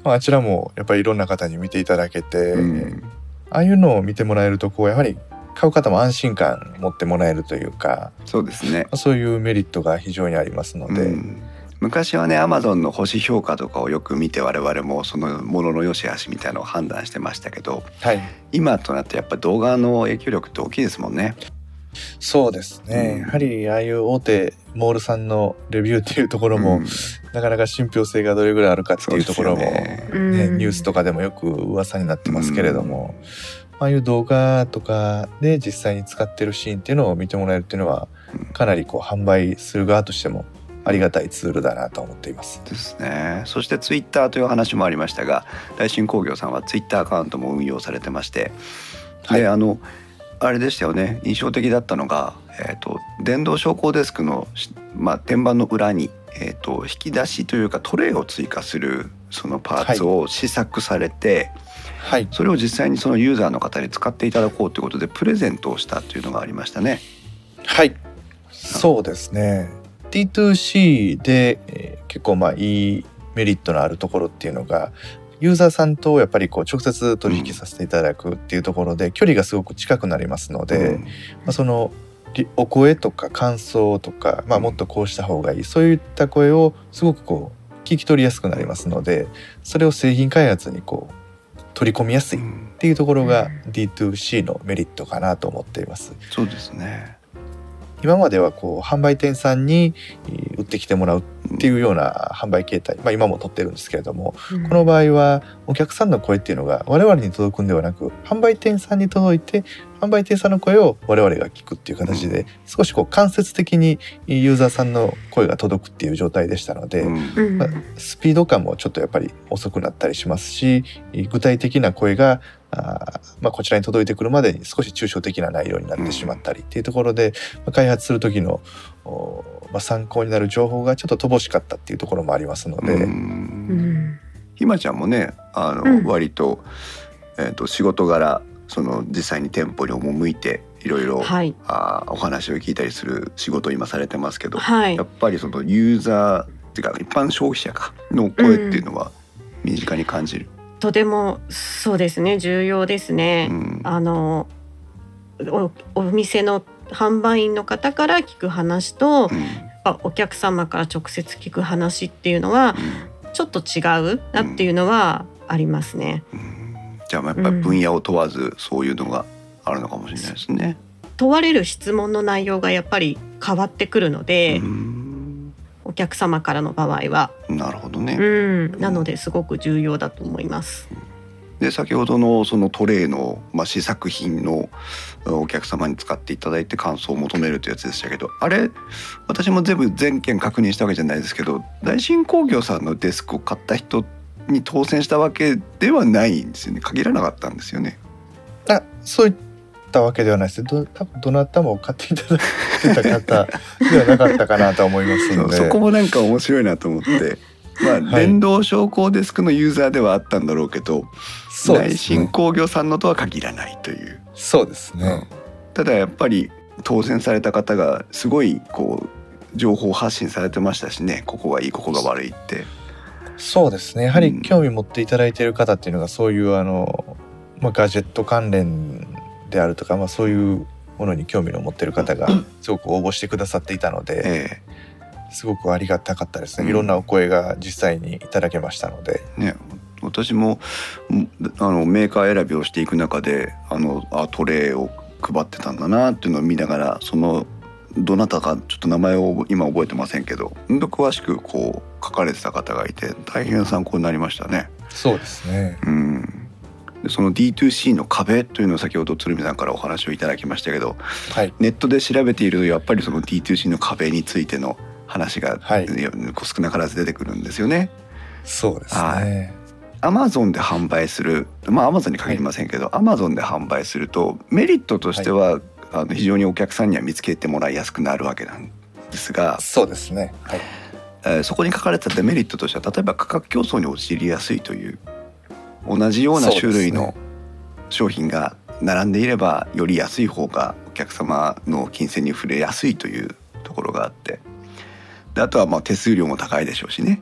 まあ、あちらもやっぱりいろんな方に見ていただけて、うん。ああいうのを見てもらえるとこうやはり買う方も安心感持ってもらえるというかそうですね。まあそういうメリットが非常にありますので、うん昔はねアマゾンの星評価とかをよく見て我々もそのものの良し悪しみたいなのを判断してましたけどはい。今となってやっぱ動画の影響力って大きいですもんね。そうですね、うん。やはりああいう大手モールさんのレビューっていうところも、うん。なかなか信憑性がどれぐらいあるかっていうところも、ね。うん。ね、ニュースとかでもよく噂になってますけれども、ああいう動画とかで実際に使ってるシーンっていうのを見てもらえるっていうのはうん。かなりこう販売する側としてもありがたいツールだなと思っています。ですねそしてツイッターという話もありましたが大新工業さんはツイッターアカウントも運用されてまして、はいであのあれでしたよね印象的だったのが、えー、と電動昇降デスクのし、まあ、天板の裏に、えー、と引き出しというかトレイを追加するそのパーツを試作されて、はい、それを実際にそのユーザーの方に使っていただこうということでプレゼントをしたというのがありましたね。はい、そうですね。D2C で、えー結構まあいいメリットのあるところっていうのがユーザーさんとやっぱりこう直接取引させていただくっていうところで距離がすごく近くなりますので、うんまあ、そのりお声とか感想とか、まあ、もっとこうした方がいいそういった声をすごくこう聞き取りやすくなりますのでそれを製品開発にこう取り込みやすいっうんていうところが D2C のメリットかなと思っています。そうですね。今まではこう販売店さんにえー売ってきてもらうっていうような販売形態、まあ、今も取ってるんですけれどもこの場合はお客さんの声っていうのが我々に届くんではなく販売店さんに届いて販売店さんの声を我々が聞くっていう形で少しこう間接的にユーザーさんの声が届くっていう状態でしたので、うん。うん。まあスピード感もちょっとやっぱり遅くなったりしますし具体的な声があーまあ、こちらに届いてくるまでに少し抽象的な内容になってしまったりっていうところで、まあ、開発する時の、おまあ、参考になる情報がちょっと乏しかったっていうところもありますので、うん。うんひまちゃんもねあの、うん。割と,、えー、と仕事柄その実際に店舗に赴いていろいろはい。あーお話を聞いたりする仕事を今されてますけど、はい。やっぱりそのユーザーっていうか一般消費者かの声っていうのは身近に感じる。とてもそうですね重要ですね。うんあのおお店の販売員の方から聞く話と、うんあお客様から直接聞く話っていうのはちょっと違うなっていうのはありますね。うんうんじゃあやっぱり分野を問わずそういうのがあるのかもしれないですね。問われる質問の内容がやっぱり変わってくるので、うんお客様からの場合は、なるほどね。うん、なのですごく重要だと思います。で先ほどのそのトレイの、まあ、試作品のお客様に使っていただいて感想を求めるというやつでしたけどあれ私も全部全件確認したわけじゃないですけど大新工業さんのデスクを買った人に当選したわけではないんですよね限らなかったんですよね。あそういったわけではないです。ど多分どなたも買っていただいてた方 ではなかったかなと思いますので。そこもなんか面白いなと思って。まあ、はい。電動昇降デスクのユーザーではあったんだろうけど、大そうですね。新工業さんのとは限らないという。そうですね、ただやっぱり当選された方がすごいこう情報発信されてましたしね。ここがいいここが悪いって。そうですね。やはり興味持っていただいている方っていうのがそういうあの、まあ、ガジェット関連であるとか、まあ、そういうものに興味の持ってる方がすごく応募してくださっていたので、えすごくありがたかったですね、うん。いろんなお声が実際にいただけましたので。えね私もんあのメーカー選びをしていく中であのあトレイを配ってたんだなっていうのを見ながらそのどなたかちょっと名前を今覚えてませんけど詳しくこう書かれてた方がいて大変参考になりましたね。そうですね。うん。でその D2C の壁というのを先ほど鶴見さんからお話をいただきましたけどはい。ネットで調べているとやっぱりその D2C の壁についての話が、はい。少なからず出てくるんですよね。そうですはね。アマゾンで販売するまあアマゾンに限りませんけど、アマゾンで販売するとメリットとしては、あの非常にお客さんには見つけてもらいやすくなるわけなんですが、そうですね。はい。えーそこに書かれてたデメリットとしては例えば価格競争に陥りやすいという同じような種類の商品が並んでいればより安い方がお客様の金銭に触れやすいというところがあって。であとはまあ手数料も高いでしょうしね。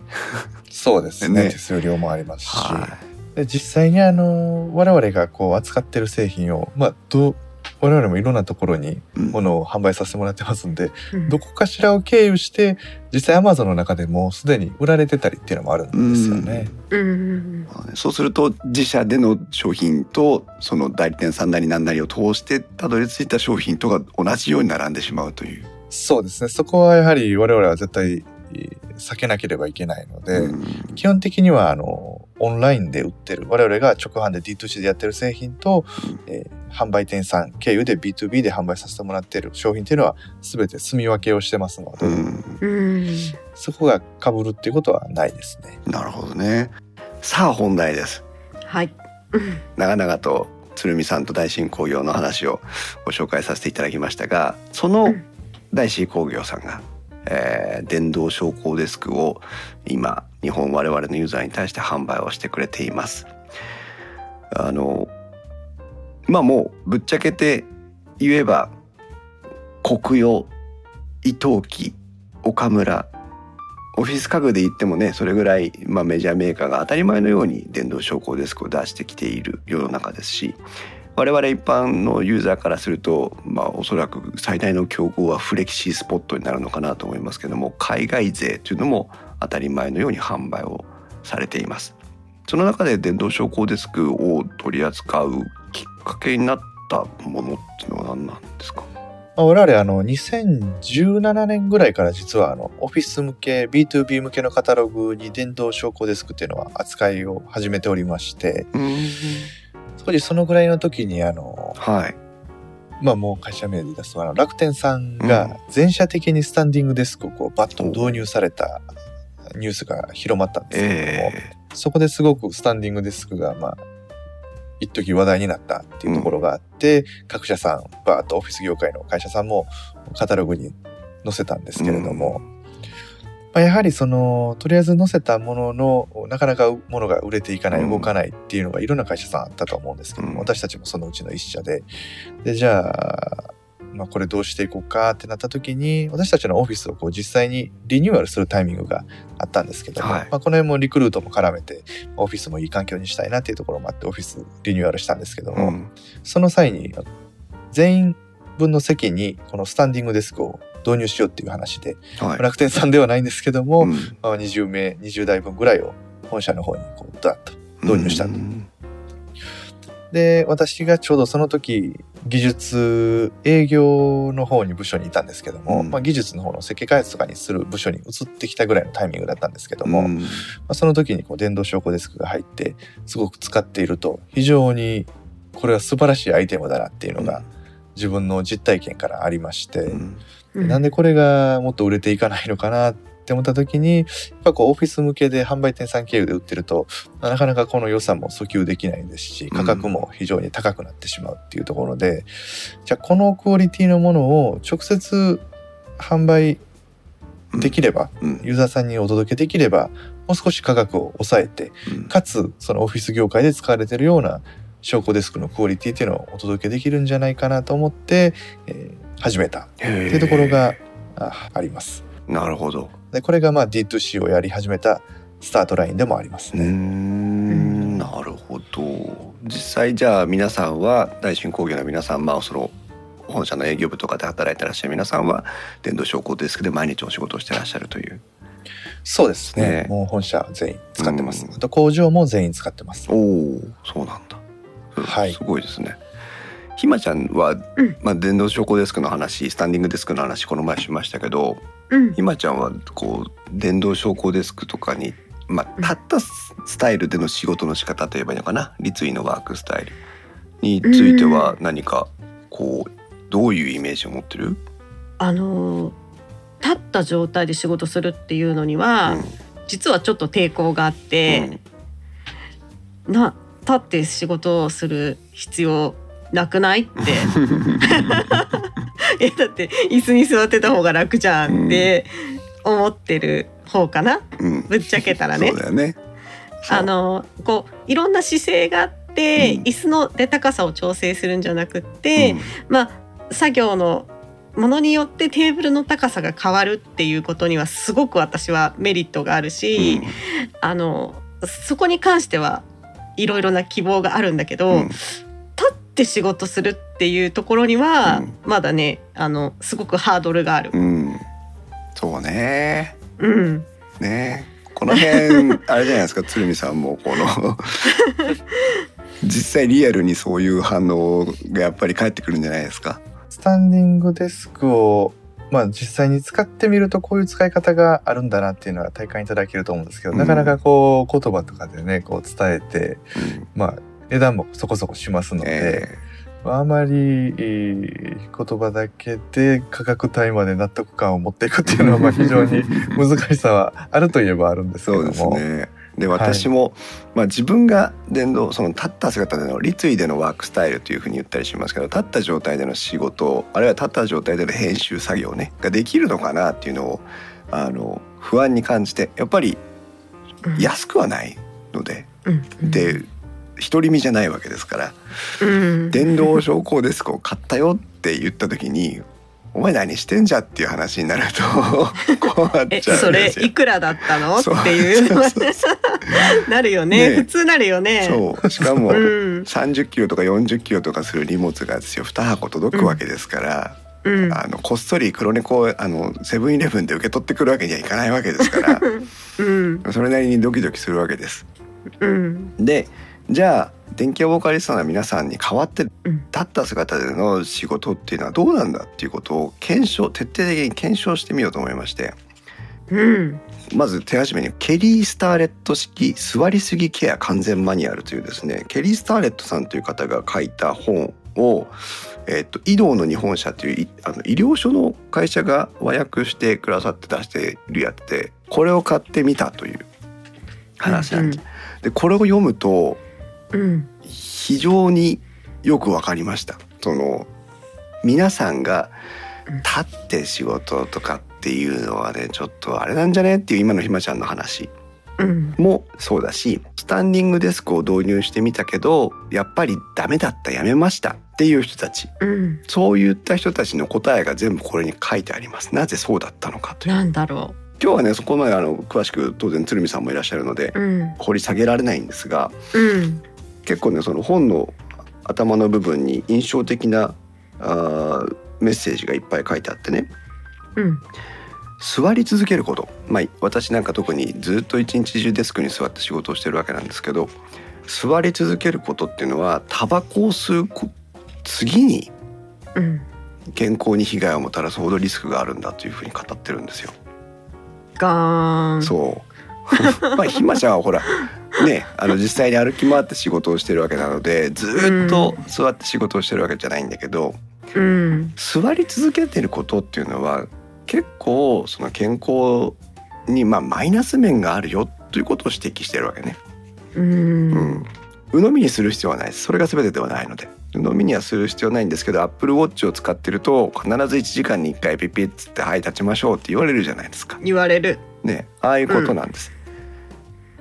そうですね。ね。手数料もありますし、はで実際にあの我々がこう扱ってる製品を、まあ、どう我々もいろんなところにものを販売させてもらってますんで、うん。どこかしらを経由して実際アマゾンの中でもうすでに売られてたりっていうのもあるんですよね。うん。そうすると自社での商品とその代理店さんなりなんなりを通してたどり着いた商品とが同じように並んでしまうという。そうですね。そこはやはり我々は絶対えー避けなければいけないので、うん。基本的にはあのオンラインで売ってる我々が直販で D2C でやってる製品と、えー販売店さん経由で B2B で販売させてもらってる商品っていうのは全て住み分けをしてますので、うんうんそこが被るっていうことはないですね。なるほどね。さあ本題です。はい。長々と鶴見さんと大新工業の話をご紹介させていただきましたがそのうん大新工業さんが、えー電動昇降デスクを今日本我々のユーザーに対して販売をしてくれています。あのまあもうぶっちゃけて言えば国用伊藤木岡村オフィス家具で言ってもねそれぐらい、まあ、メジャーメーカーが当たり前のように電動昇降デスクを出してきている世の中ですし我々一般のユーザーからすると、まあ、おそらく最大の競合はフレキシースポットになるのかなと思いますけども海外勢というのも当たり前のように販売をされています。その中で電動昇降デスクを取り扱うきっかけになったものっていうのは何なんですか？まあ我々あの2017年ぐらいから実はあのオフィス向け B2B 向けのカタログに電動昇降デスクっていうのは扱いを始めておりまして少しそのぐらいの時にあのはい。まあもう会社名で出すと楽天さんが全社的にスタンディングデスクをこうバッと導入されたニュースが広まったんですけれども、えそこですごくスタンディングデスクがまあ一時話題になったっていうところがあって、各社さんバーッとオフィス業界の会社さんもカタログに載せたんですけれども、まあ、やはりそのとりあえず載せたもののなかなかものが売れていかない、うん動かないっていうのがいろんな会社さんあったと思うんですけども、うん。私たちもそのうちの一社で。でじゃあまあ、これどうしていこうかってなった時に私たちのオフィスをこう実際にリニューアルするタイミングがあったんですけども、はい。まあ、この辺もリクルートも絡めてオフィスもいい環境にしたいなっていうところもあってオフィスリニューアルしたんですけども、うん。その際に全員分の席にこのスタンディングデスクを導入しようっていう話で、はい。楽天さんではないんですけども、うん。まあ、20名20台分ぐらいを本社の方にこうダッと導入したと。うんで私がちょうどその時技術営業の方に部署にいたんですけども、うん。まあ、技術の方の設計開発とかにする部署に移ってきたぐらいのタイミングだったんですけども、まうん。あ、その時にこう電動昇降デスクが入ってすごく使っていると非常にこれは素晴らしいアイテムだなっていうのが自分の実体験からありまして、うん。なんでこれがもっと売れていかないのかなって思った時にやっぱこうオフィス向けで販売店さん経由で売ってるとなかなかこの良さも訴求できないですし価格も非常に高くなってしまうっていうところで、じゃあこのクオリティのものを直接販売できれば、うん。ユーザーさんにお届けできればもう少し価格を抑えてうん。かつそのオフィス業界で使われてるような証拠デスクのクオリティっていうのをお届けできるんじゃないかなと思って、えー始めたっていうところがああります。なるほど。でこれがまあ D2C をやり始めたスタートラインでもありますね。ん。なるほど。実際じゃあ皆さんは大新工業の皆さんまあその本社の営業部とかで働いてらっしゃる皆さんは電動昇降デスクで毎日お仕事をしてらっしゃるという。そうですね。ね。もう本社全員使ってます、うん。あと工場も全員使ってます。おおそうなんだ、うんはい。すごいですねひまちゃんは、うん。まあ、電動昇降デスクの話スタンディングデスクの話この前しましたけどうん。ひまちゃんはこう電動昇降デスクとかに、まあ、立ったスタイルでの仕事の仕方といえばいいのかな？立位のワークスタイル。については何かこうどういうイメージを持ってる、あのー立った状態で仕事するっていうのには、うん。実はちょっと抵抗があって、な立って仕事をする必要なくないって。えだって椅子に座ってた方が楽じゃんって思ってる方かな？うん。ぶっちゃけたらね。そう。だよね。あのこういろんな姿勢があって、うん。椅子の出高さを調整するんじゃなくって、まあ作業のものによってテーブルの高さが変わるっていうことにはすごく私はメリットがあるうん。し、あのそこに関してはいろいろな希望があるんだけど、って仕事するっていうところには、うん。まだねあのすごくハードルがある。うん。そうね。うん、ね。この辺 あれじゃないですか鶴見さんもこの 実際リアルにそういう反応がやっぱり返ってくるんじゃないですか？スタンディングデスクをまあ実際に使ってみるとこういう使い方があるんだなっていうのは体感いただけると思うんですけど、うん。なかなかこう言葉とかでねこう伝えてうん。まあ値段もそこそこしますので、えあまり、えー言葉だけで価格帯まで納得感を持っていくっていうのはまあ非常に 難しさはあるといえばあるんですけそうですども。ね。で私も、まあ、自分が電動その立った姿での立位でのワークスタイルというふうに言ったりしますけど立った状態での仕事あるいは立った状態での編集作業ねができるのかなっていうのをあの不安に感じてやっぱりうん。安くはないので、うん。で独り身じゃないわけですから。うん。電動昇降デスクを買ったよって言った時に「お前何してんじゃ 」っていう話になると困っえちゃうんそれい。くらだったの？っていうなるよね。ね普通なるよね。そう。しかもうん。30キロとか40キロとかする荷物がですよ。2箱届くわけですから、うん。あのこっそり黒猫をあのセブンイレブンで受け取ってくるわけにはいかないわけですから うん。それなりにドキドキするわけです。うん。でじゃあ電気屋ボーカリストの皆さんに代わって立うん。った姿での仕事っていうのはどうなんだっていうことを検証徹底的に検証してみようと思いまして。うん。まず手始めにケリー・スターレット式座りすぎケア完全マニュアルというですねケリー・スターレットさんという方が書いた本を、えっと医療の日本社といういあの医療書の会社が和訳してくださって出してるやつでこれを買ってみたという話なんです。でこれを読むとうん非常によくわかりました。その皆さんが立って仕事とかっていうのはねちょっとあれなんじゃねっていう今のひまちゃんの話うん。もそうだしスタンディングデスクを導入してみたけどやっぱりダメだったやめましたっていう人たち。うん。そういった人たちの答えが全部これに書いてあります。なぜそうだったのかという。なんだろ今日はねそこまであの詳しく当然鶴見さんもいらっしゃるのでううん。掘り下げられないんですがうん結構ねその本の頭の部分に印象的なあーメッセージがいっぱい書いてあってね。うん。座り続けること、まあ、私なんか特にずっと一日中デスクに座って仕事をしてるわけなんですけど座り続けることっていうのはタバコを吸うこ次にうん。健康に被害をもたらすほどリスクがあるんだというふうに語ってるんですよ。ガーン。そう まあひまちゃんはほらねあの実際に歩き回って仕事をしてるわけなのでずっと座って仕事をしてるわけじゃないんだけど、うん。座り続けてることっていうのは結構その健康にまあマイナス面があるよということを指摘してるわけね。ううん。ん、鵜呑みにする必要はないです。それが全てではないので。鵜呑みにはする必要ないんですけどアップルウォッチを使ってると必ず1時間に1回ピピッつって「はい立ちましょう」って言われるじゃないですか。言われる。ねああいうことなんです。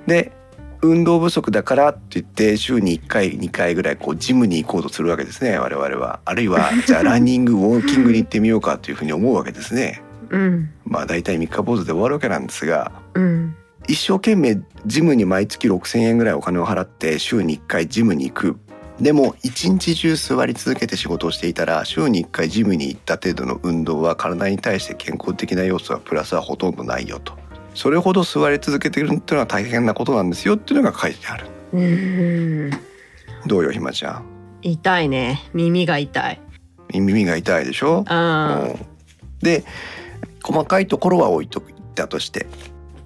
で運動不足だからって言って週に1回2回ぐらいこうジムに行こうとするわけですね我々は。あるいはじゃあ ランニングウォーキングに行ってみようかというふうに思うわけですね。うんまあ大体3日坊主で終わるわけなんですがうん一生懸命ジムに毎月6,000円ぐらいお金を払って週に1回ジムに行くでも一日中座り続けて仕事をしていたら週に1回ジムに行った程度の運動は体に対して健康的な要素はプラスはほとんどないよとそれほど座り続けてるっていうのは大変なことなんですよっていうのが書いてある。うん。どうよひまちゃん？痛いね。耳が痛い。耳が痛いでしょ？あうん。で細かいところは置いといたとして、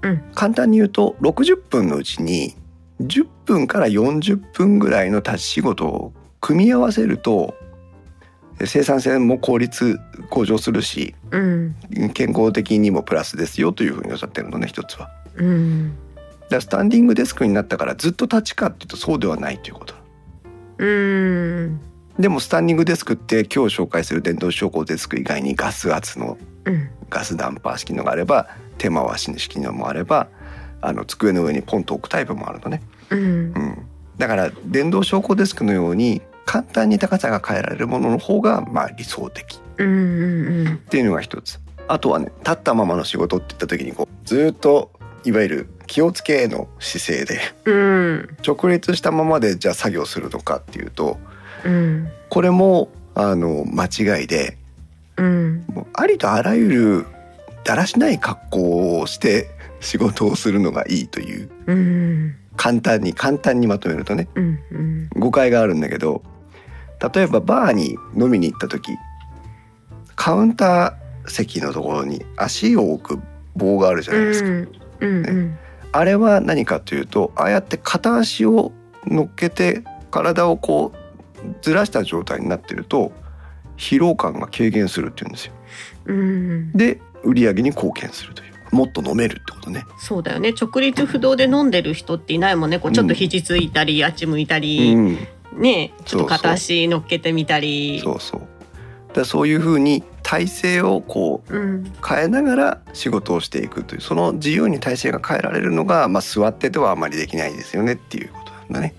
うん。簡単に言うと60分のうちに10分から40分ぐらいの立ち仕事を組み合わせると生産性も効率向上するしうん。健康的にもプラスですよというふうにおっしゃってるのね一つは。うん。だスタンディングデスクになったからずっと立ちかっていうとそうではないということ。うん。でもスタンディングデスクって今日紹介する電動昇降デスク以外にガス圧のうん。ガスダンパー式のがあれば手回し式のもあればあの机の上にポンと置くタイプもあるのね、うん。うん、だから電動昇降デスクのように簡単に高さが変えられるものの方がまあ理想的。っていうのが一つ。あとはね立ったままの仕事って言った時にこうずっといわゆる気をつけの姿勢でうん。直立したままでじゃあ作業するのかっていうとうん。これもあの間違いでうん。ありとあらゆるだらしない格好をして仕事をするのがいいという。うん。簡単に簡単にまとめるとね誤解があるんだけど例えばバーに飲みに行った時カウンター席のところに足を置く棒があるじゃないですか、うんうんあれは何かというとああやって片足を乗っけて体をこうずらした状態になってると疲労感が軽減するっていうんですよ。うん。で売り上げに貢献するという。もっと飲めるってことね。そうだよね。直立不動で飲んでる人っていないもんね。こうちょっと肘ついたり、あっち向いたり、うんねちょっと片足乗っけてみたり。そうそう。だそういうふうに体勢をこううん。変えながら仕事をしていくというその自由に体勢が変えられるのが、まあ、座っててはあまりできないですよねっていうことなんだね。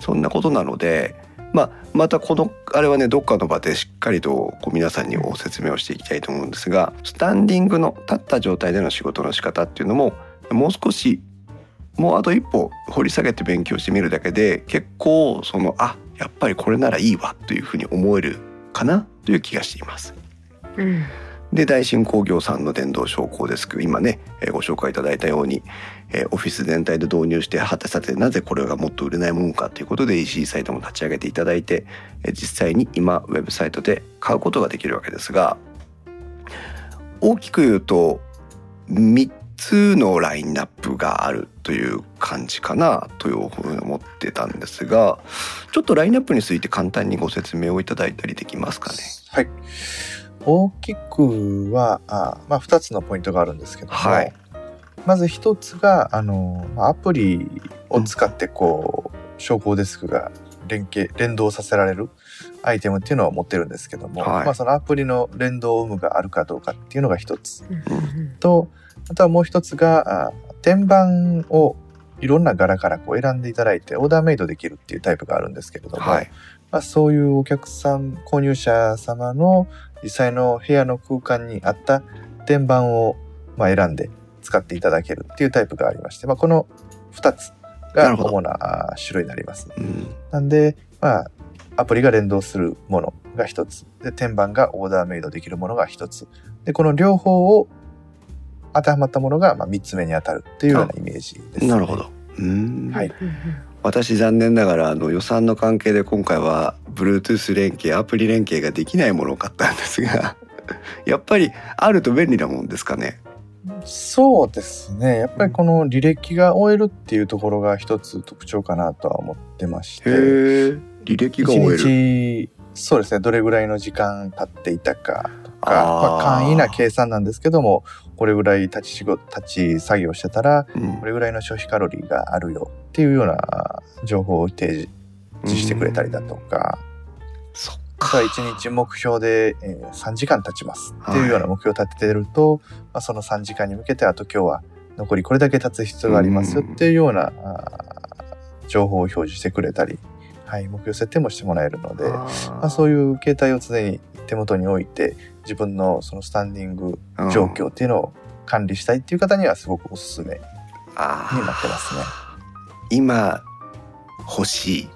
そんなことなので、まあ、またこのあれはねどっかの場でしっかりとこう皆さんにご説明をしていきたいと思うんですがスタンディングの立った状態での仕事の仕方っていうのももう少しもうあと一歩掘り下げて勉強してみるだけで結構そのあやっぱりこれならいいわというふうに思えるかなという気がしています。うんで大新工業さんの電動昇降デスク今ね、えーご紹介いただいたように、えーオフィス全体で導入してはてさてなぜこれがもっと売れないものかということで EC サイトも立ち上げていただいて、えー実際に今ウェブサイトで買うことができるわけですが大きく言うと3つのラインナップがあるという感じかなというふうに思ってたんですがちょっとラインナップについて簡単にご説明をいただいたりできますかね？はい。大きくは、あまあ、2つのポイントがあるんですけども、はいまず1つが、あの、まあアプリを使って、こう、昇降デスクが連携、連動させられるアイテムっていうのを持ってるんですけども、はいまあ、そのアプリの連動有無があるかどうかっていうのが1つ。うんと、あとはもう1つが、あ天板をいろんな柄からこう選んでいただいてオーダーメイドできるっていうタイプがあるんですけれども、はい、まあ、そういうお客さん購入者様の実際の部屋の空間に合った天板をまあ選んで使っていただけるっていうタイプがありまして、まあ、この2つが主なあ種類になります。うん。なんで、まあ、アプリが連動するものが1つ。で天板がオーダーメイドできるものが1つ。でこの両方を当てはまったものがまあ3つ目に当たるっていうようなイメージです、なるほど。うんはい私残念ながらあの予算の関係で今回は Bluetooth 連携アプリ連携ができないものを買ったんですが やっぱりあると便利なもんですかね？そうですね。やっぱりこの履歴が終えるっていうところが一つ特徴かなとは思ってましへて。え履歴が終える。一日、そうですね。どれぐらいの時間経っていたかとか、まあ、簡易な計算なんですけども、これぐらい立ち仕事、立ち作業してたら、うん。これぐらいの消費カロリーがあるよっていうような情報を提示してくれたりだとか、そっあとは1日目標で、えー3時間経ちます。っていうような目標を立ててると、まあ、その3時間に向けてあと今日は残りこれだけ経つ必要がありますよっていうような、情報を表示してくれたり、はい、目標設定もしてもらえるので、まあ、そういう携帯を常に手元に置いて自分のそのスタンディング状況っていうのを管理したいっていう方にはすごくおすすめになってますね。今欲しい。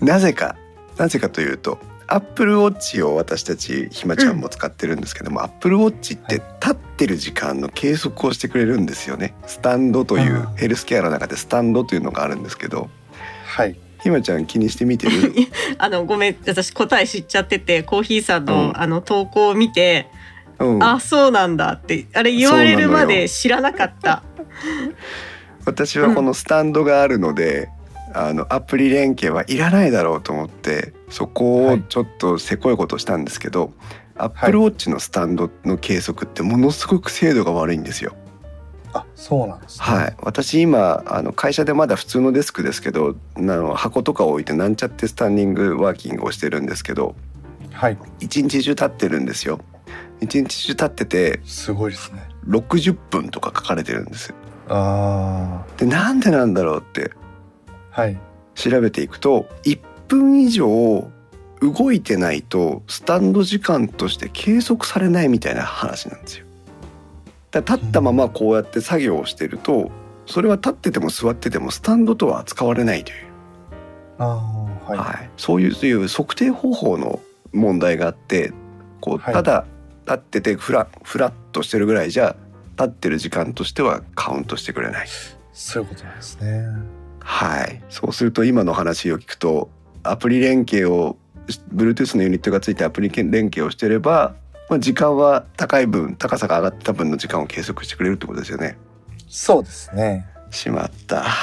なぜか。なぜかというとアップルウォッチを私たちひまちゃんも使ってるんですけども、アップルウォッチって立ってる時間の計測をしてくれるんですよね。スタンドというヘルスケアの中でスタンドというのがあるんですけどはい。ひまちゃん気にしてみてる？あのごめん私答え知っちゃっててコーヒーさんの、うん。あの投稿を見て、うん。あそうなんだってあれ言われるまで知らなかった。私はこのスタンドがあるので、あのアプリ連携はいらないだろうと思ってそこをちょっとせこいことをしたんですけど、アップルウォッチのスタンドの計測ってものすごく精度が悪いんですよ。あ、そうなんですね。はい、私今あの会社でまだ普通のデスクですけどあの箱とか置いてなんちゃってスタンディングワーキングをしてるんですけどはい。一日中立ってるんですよ。一日中立っててすごいですね。60分とか書かれてるんです。あでなんでなんだろうってあ。はい。調べていくと1分以上動いてないとスタンド時間として計測されないみたいな話なんですよ。だ立ったままこうやって作業をしてるとそれは立ってても座っててもスタンドとは扱われないという、ああ。はい。はい、そういう測定方法の問題があってこうはいただ立っててフラフラッとしてるぐらいじゃ立ってる時間としてはカウントしてくれない。そういうことなんですね。はい、そうすると今の話を聞くとアプリ連携を Bluetooth のユニットがついてアプリ連携をしてれば、まあ、時間は高い分高さが上がった分の時間を計測してくれるってことですよね。そうですね。しまった。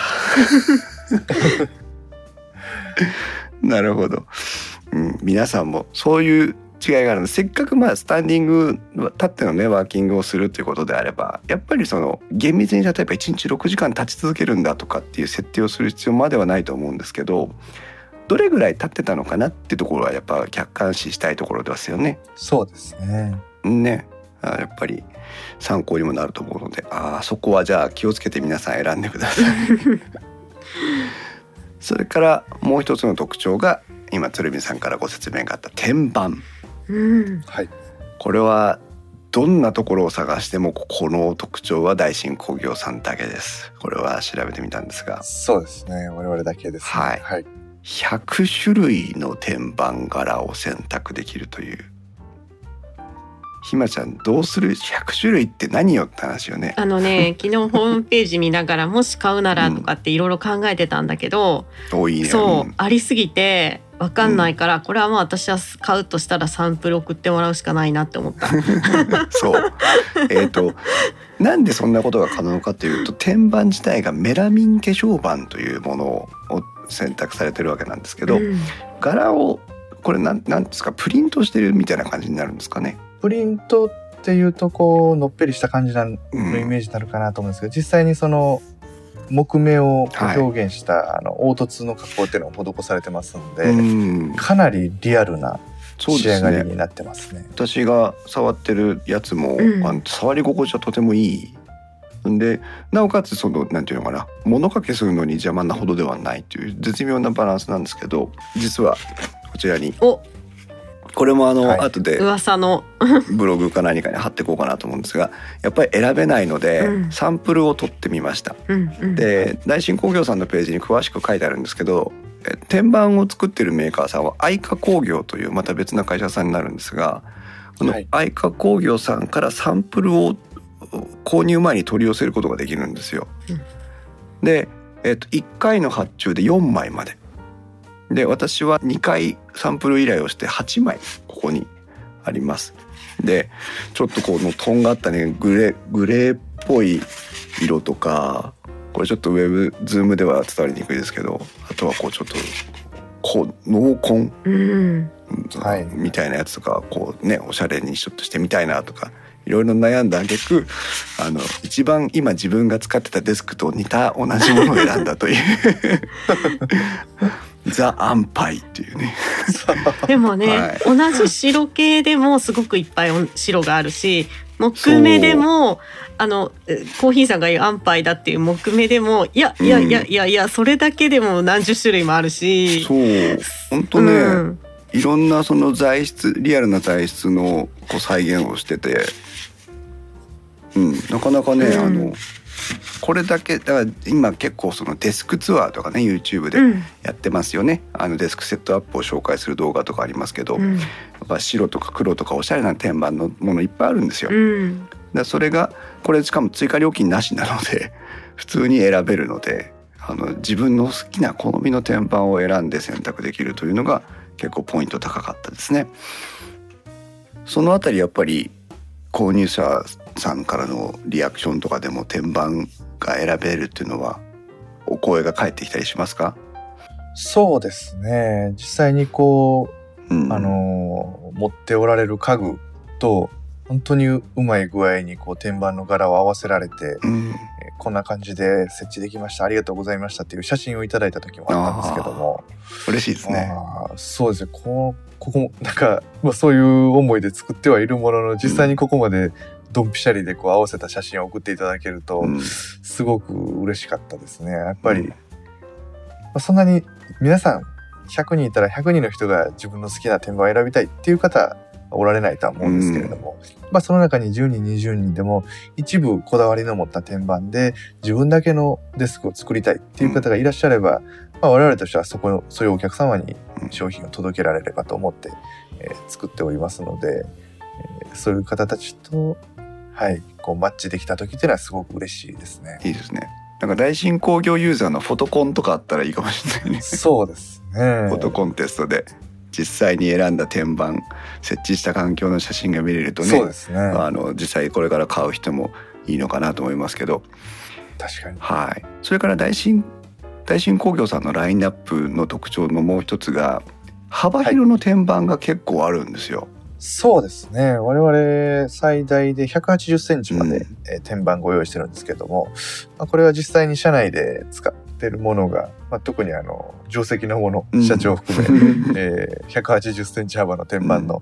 なるほど、うん。皆さんもそういう違いがあるのでせっかくまあスタンディング立ってのねワーキングをするということであればやっぱりその厳密に例えば1日6時間立ち続けるんだとかっていう設定をする必要まではないと思うんですけどどれぐらい立ってたのかなっていうところはやっぱ客観視したいところですよね。そうですね。ねあやっぱり参考にもなると思うのであーそこはじゃあ気をつけて皆さん選んでください。それからもう一つの特徴が今鶴見さんからご説明があった天板うん、はい。これはどんなところを探してもこの特徴は大新工業さんだけですこれは調べてみたんですがそうですね。我々だけです、ね。はいはい。100種類の天板柄を選択できるという。ひまちゃんどうする？100種類って何よって話よね。あのね 昨日ホームページ見ながらもし買うならとかっていろいろ考えてたんだけど、多いね。そう、ん。ありすぎてわかんないから、これはもう私は買うとしたらサンプル送ってもらうしかないなって思った。そう。えっ、と、なんでそんなことが可能かというと、天板自体がメラミン化粧板というものを選択されてるわけなんですけど、うん柄をこれなんなんですかプリントしてるみたいな感じになるんですかね？プリントっていうとこうのっぺりした感じなのうんイメージになるかなと思うんですけど、実際にその木目をはい表現した、あの凹凸の加工っていうのが施されてますんで、うん、かなりリアルな仕。上がりになってますね。私が触ってるやつも、うんあの触り心地はとてもいい。んでなおかつそのなんていうのかな物かけするのに邪魔なほどではないという絶妙なバランスなんですけど実はこちらにお。これもあの、はい。後で噂の。ブログか何かに貼っていこうかなと思うんですがやっぱり選べないので、うん。サンプルを取ってみました。うんうん。で大新工業さんのページに詳しく書いてあるんですけどえ天板を作ってるメーカーさんは愛花工業というまた別な会社さんになるんですがこのはい。愛花工業さんからサンプルを購入前に取り寄せることができるんですよ。うんで、えっと1回の発注で4枚まで。で私は2回サンプル依頼をして8枚ここにあります。でちょっとこのとんがったねグレーグレーっぽい色とかこれちょっとウェブズームでは伝わりにくいですけどあとはこうちょっとこう濃紺うんはいみたいなやつとかこうねおしゃれにちょっとしてみたいなとかいろいろ悩んだ挙句あの一番今自分が使ってたデスクと似た同じものを選んだという。ザ・アンパイっていうね。でもね、はい。同じ白系でもすごくいっぱい白があるし木目でもあのえコーヒーさんが言う安牌だっていう木目でもいやいやいやいやいやそれだけでも何十種類もあるし。そう。本当ね、うん。いろんなその材質リアルな材質のこう再現をしてて、うん、なかなかね、うん。あのこれだけだから今結構そのデスクツアーとかね YouTube でうん。やってますよね、あのデスクセットアップを紹介する動画とかありますけど、やっうんぱ白とか黒とかおしゃれな天板のものいっぱいあるんですよ。うん。でそれがこれしかも追加料金なしなので 普通に選べるのであの自分の好きな好みの天板を選んで選択できるというのが結構ポイント高かったですね。そのあたりやっぱり購入者さんからのリアクションとかでも天板が選べるっていうのはお声が返ってきたりしますか、そうですね。実際にこうんう、あのー持っておられる家具と、本当にうまい具合にこう天板の柄を合わせられて、うんえーこんな感じで設置できました。ありがとうございましたっていう写真をいただいた時もあったんですけども。嬉しいですね。そうですね。こうここも、なんか、まあそういう思いで作ってはいるものの、実際にここまでドンピシャリでこう合わせた写真を送っていただけると、うん。すごく嬉しかったですね。やっぱり、うん。まあ、そんなに皆さん100人いたら100人の人が自分の好きな天板を選びたいっていう方はおられないとは思うんですけれども、まあその中に10人20人でも一部こだわりの持った天板で自分だけのデスクを作りたいっていう方がいらっしゃれば、まあ、我々としてはそこのそういうお客様に商品を届けられればと思って、えー作っておりますので、えーそういう方たちとはいこうマッチできた時っていうのはすごく嬉しいですね。いいですね。なんか大新工業ユーザーのフォトコンとかあったらいいかもしれないね。そうですね。フォトコンテストで実際に選んだ天板設置した環境の写真が見れるとねそうですね。あの実際これから買う人もいいのかなと思いますけど確かに。はいそれから大新大新工業さんのラインナップの特徴のもう一つが幅広の天板が結構あるんですよ。そうですね。我々最大で180センチまで、うん。えー天板ご用意してるんですけども、まあ、これは実際に社内で使ってるものが、まあ、特にあの、定石のもの、うん。社長を含め、えー180センチ幅の天板の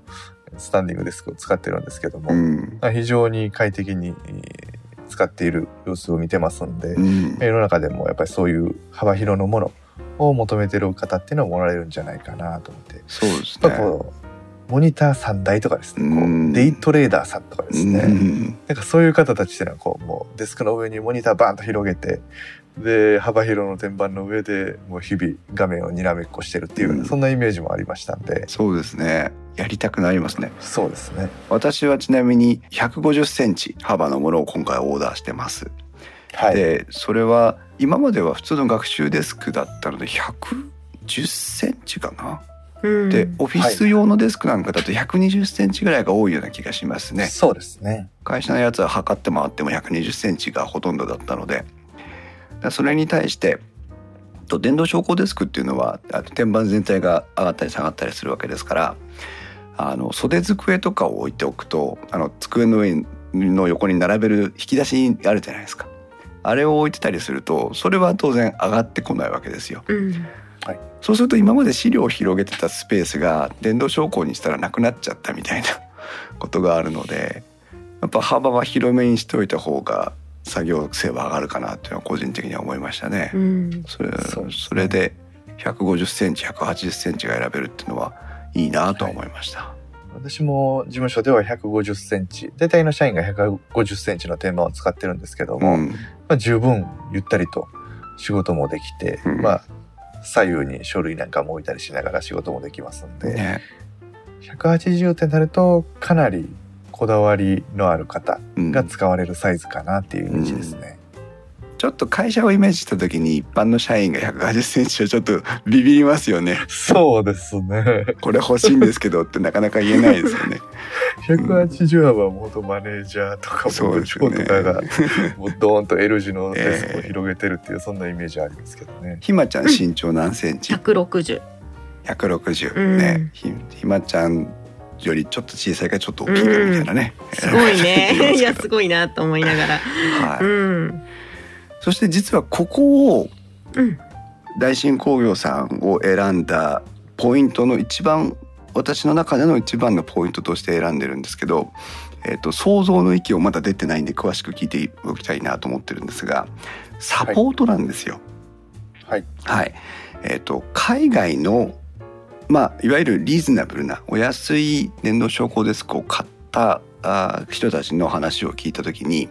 スタンディングデスクを使ってるんですけども、うん。まあ非常に快適にえー使っている様子を見てますんで、うん。世の中でもやっぱりそういう幅広のものを求めてる方っていうのはおられるんじゃないかなと思って、そうですねモニター3台とかですね、デイトレーダーさんとかですね、うんなんかそういう方たちっていうのはこうもうデスクの上にモニターバーンと広げてで幅広の天板の上でもう日々画面をにらめっこしてるっていううんそんなイメージもありましたんでそうですね。やりたくなりますね。そうですね私はちなみに150センチ幅のものを今回オーダーしてます。はいでそれは今までは普通の学習デスクだったので110センチかな。うん。でオフィス用のデスクなんかだと120センチぐらいが多いような気がしますね。そうですね。会社のやつは測って回っても120センチがほとんどだったので。それに対してと電動昇降デスクっていうのはあ天板全体が上がったり下がったりするわけですからあの袖机とかを置いておくとあの机の上の横に並べる引き出しあるじゃないですか。あれを置いてたりするとそれは当然上がってこないわけですよ。うんそうすると今まで資料を広げてたスペースが電動昇降にしたらなくなっちゃったみたいな ことがあるのでやっぱ幅は広めにしておいた方が作業性は上がるかなっていうのは個人的には思いましたね。うん。それそれで150センチ180センチが選べるっていうのはいいなとは思いました。私も事務所では150センチ大体の社員が150センチの天板を使ってるんですけども、うん。まあ、十分ゆったりと仕事もできて、うん。まあ左右に書類なんかも置いたりしながら仕事もできますんで、ね180ってなるとかなりこだわりのある方うんが使われるサイズかなっていうイメージですね。ちょっと会社をイメージした時に一般の社員が180センチはちょっとビビりますよね。そうですね。これ欲しいんですけどってなかなか言えないですよね。180はもう本当マネージャーとかそう部長ですよね。とかがもうドーンと L 字のデスクを広げてるっていう そんなイメージありますけどね。ひまちゃん身長何センチ？160 160、うん。ね。ひひまちゃんよりちょっと小さいかちょっと大きいかみたいなね、すごいね。言いやすごいなと思いながら。はい。うんそして実はここをうん大新工業さんを選んだポイントの一番私の中での一番のポイントとして選んでるんですけど、えー、と想像の域をまだ出てないんで詳しく聞いておきたいなと思ってるんですがサポートなんですよ。はい。はい、えっ、と海外のまあいわゆるリーズナブルなお安い電動昇降デスクを買ったあー人たちの話を聞いた時に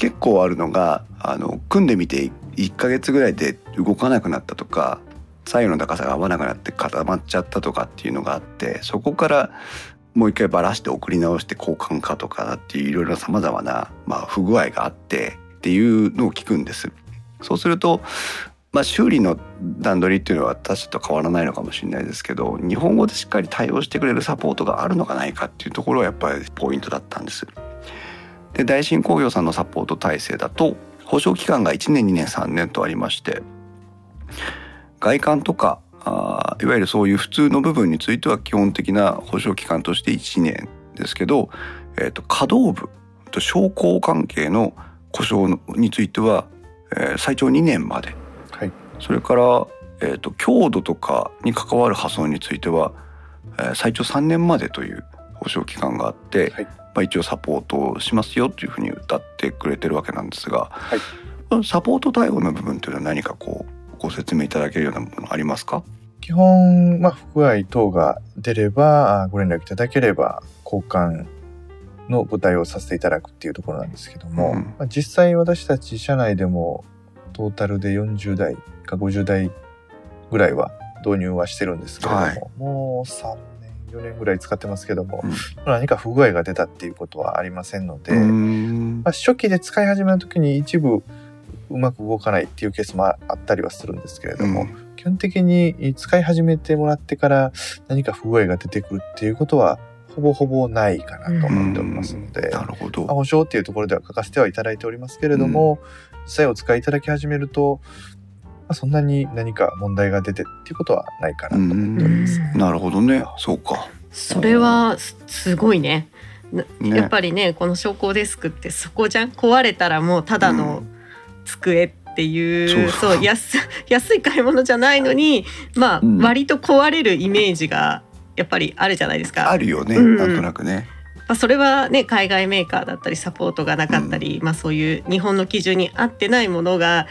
結構あるのがあの組んでみて1ヶ月ぐらいで動かなくなったとか左右の高さが合わなくなって固まっちゃったとかっていうのがあってそこからもう一回ばらして送り直して交換かとかっていういろいろさまざまな、ま、不具合があってっていうのを聞くんです。そうするとまあ、修理の段取りっていうのは私と変わらないのかもしれないですけど日本語でしっかり対応してくれるサポートがあるのかないかっていうところはやっぱりポイントだったんです。で大新工業さんのサポート体制だと保証期間が1年2年3年とありまして外観とかあいわゆるそういう普通の部分については基本的な保証期間として1年ですけど、えーと、可動部と商工関係の故障については、えー、最長2年まで、はい、それから、えーと、強度とかに関わる破損については、えー、最長3年までという保証期間があって、はい、まあ、一応サポートをしますよというふうに歌ってくれてるわけなんですが、はい、サポート対応の部分というのは何かこうご説明いただけるようなものありますか？基本、まあ、不具合等が出ればご連絡いただければ交換のご対応させていただくっていうところなんですけども、うん、まあ、実際私たち社内でもトータルで40代か50代ぐらいは導入はしてるんですけれども、はい、もう3年4年ぐらい使ってますけども、うん、何か不具合が出たっていうことはありませんので、まあ、初期で使い始めの時に一部うまく動かないっていうケースもあったりはするんですけれども、うん、基本的に使い始めてもらってから何か不具合が出てくるっていうことはほぼほぼないかなと思っておりますので、なるほど。保証っていうところでは書かせてはいただいておりますけれども、実際お使いいただき始めると、まあ、そんなに何か問題が出てっていうことはないかなと思っております。なるほどね。そうか。それはすごいね。ね、やっぱりねこの昇降デスクってそこじゃん？壊れたらもうただの机っていう。そう安安い買い物じゃないのにまあ、うん、割と壊れるイメージがやっぱりあるじゃないですか。あるよね、うん、なんとなくね。まあ、それはね海外メーカーだったりサポートがなかったり、うん、まあ、そういう日本の基準に合ってないものが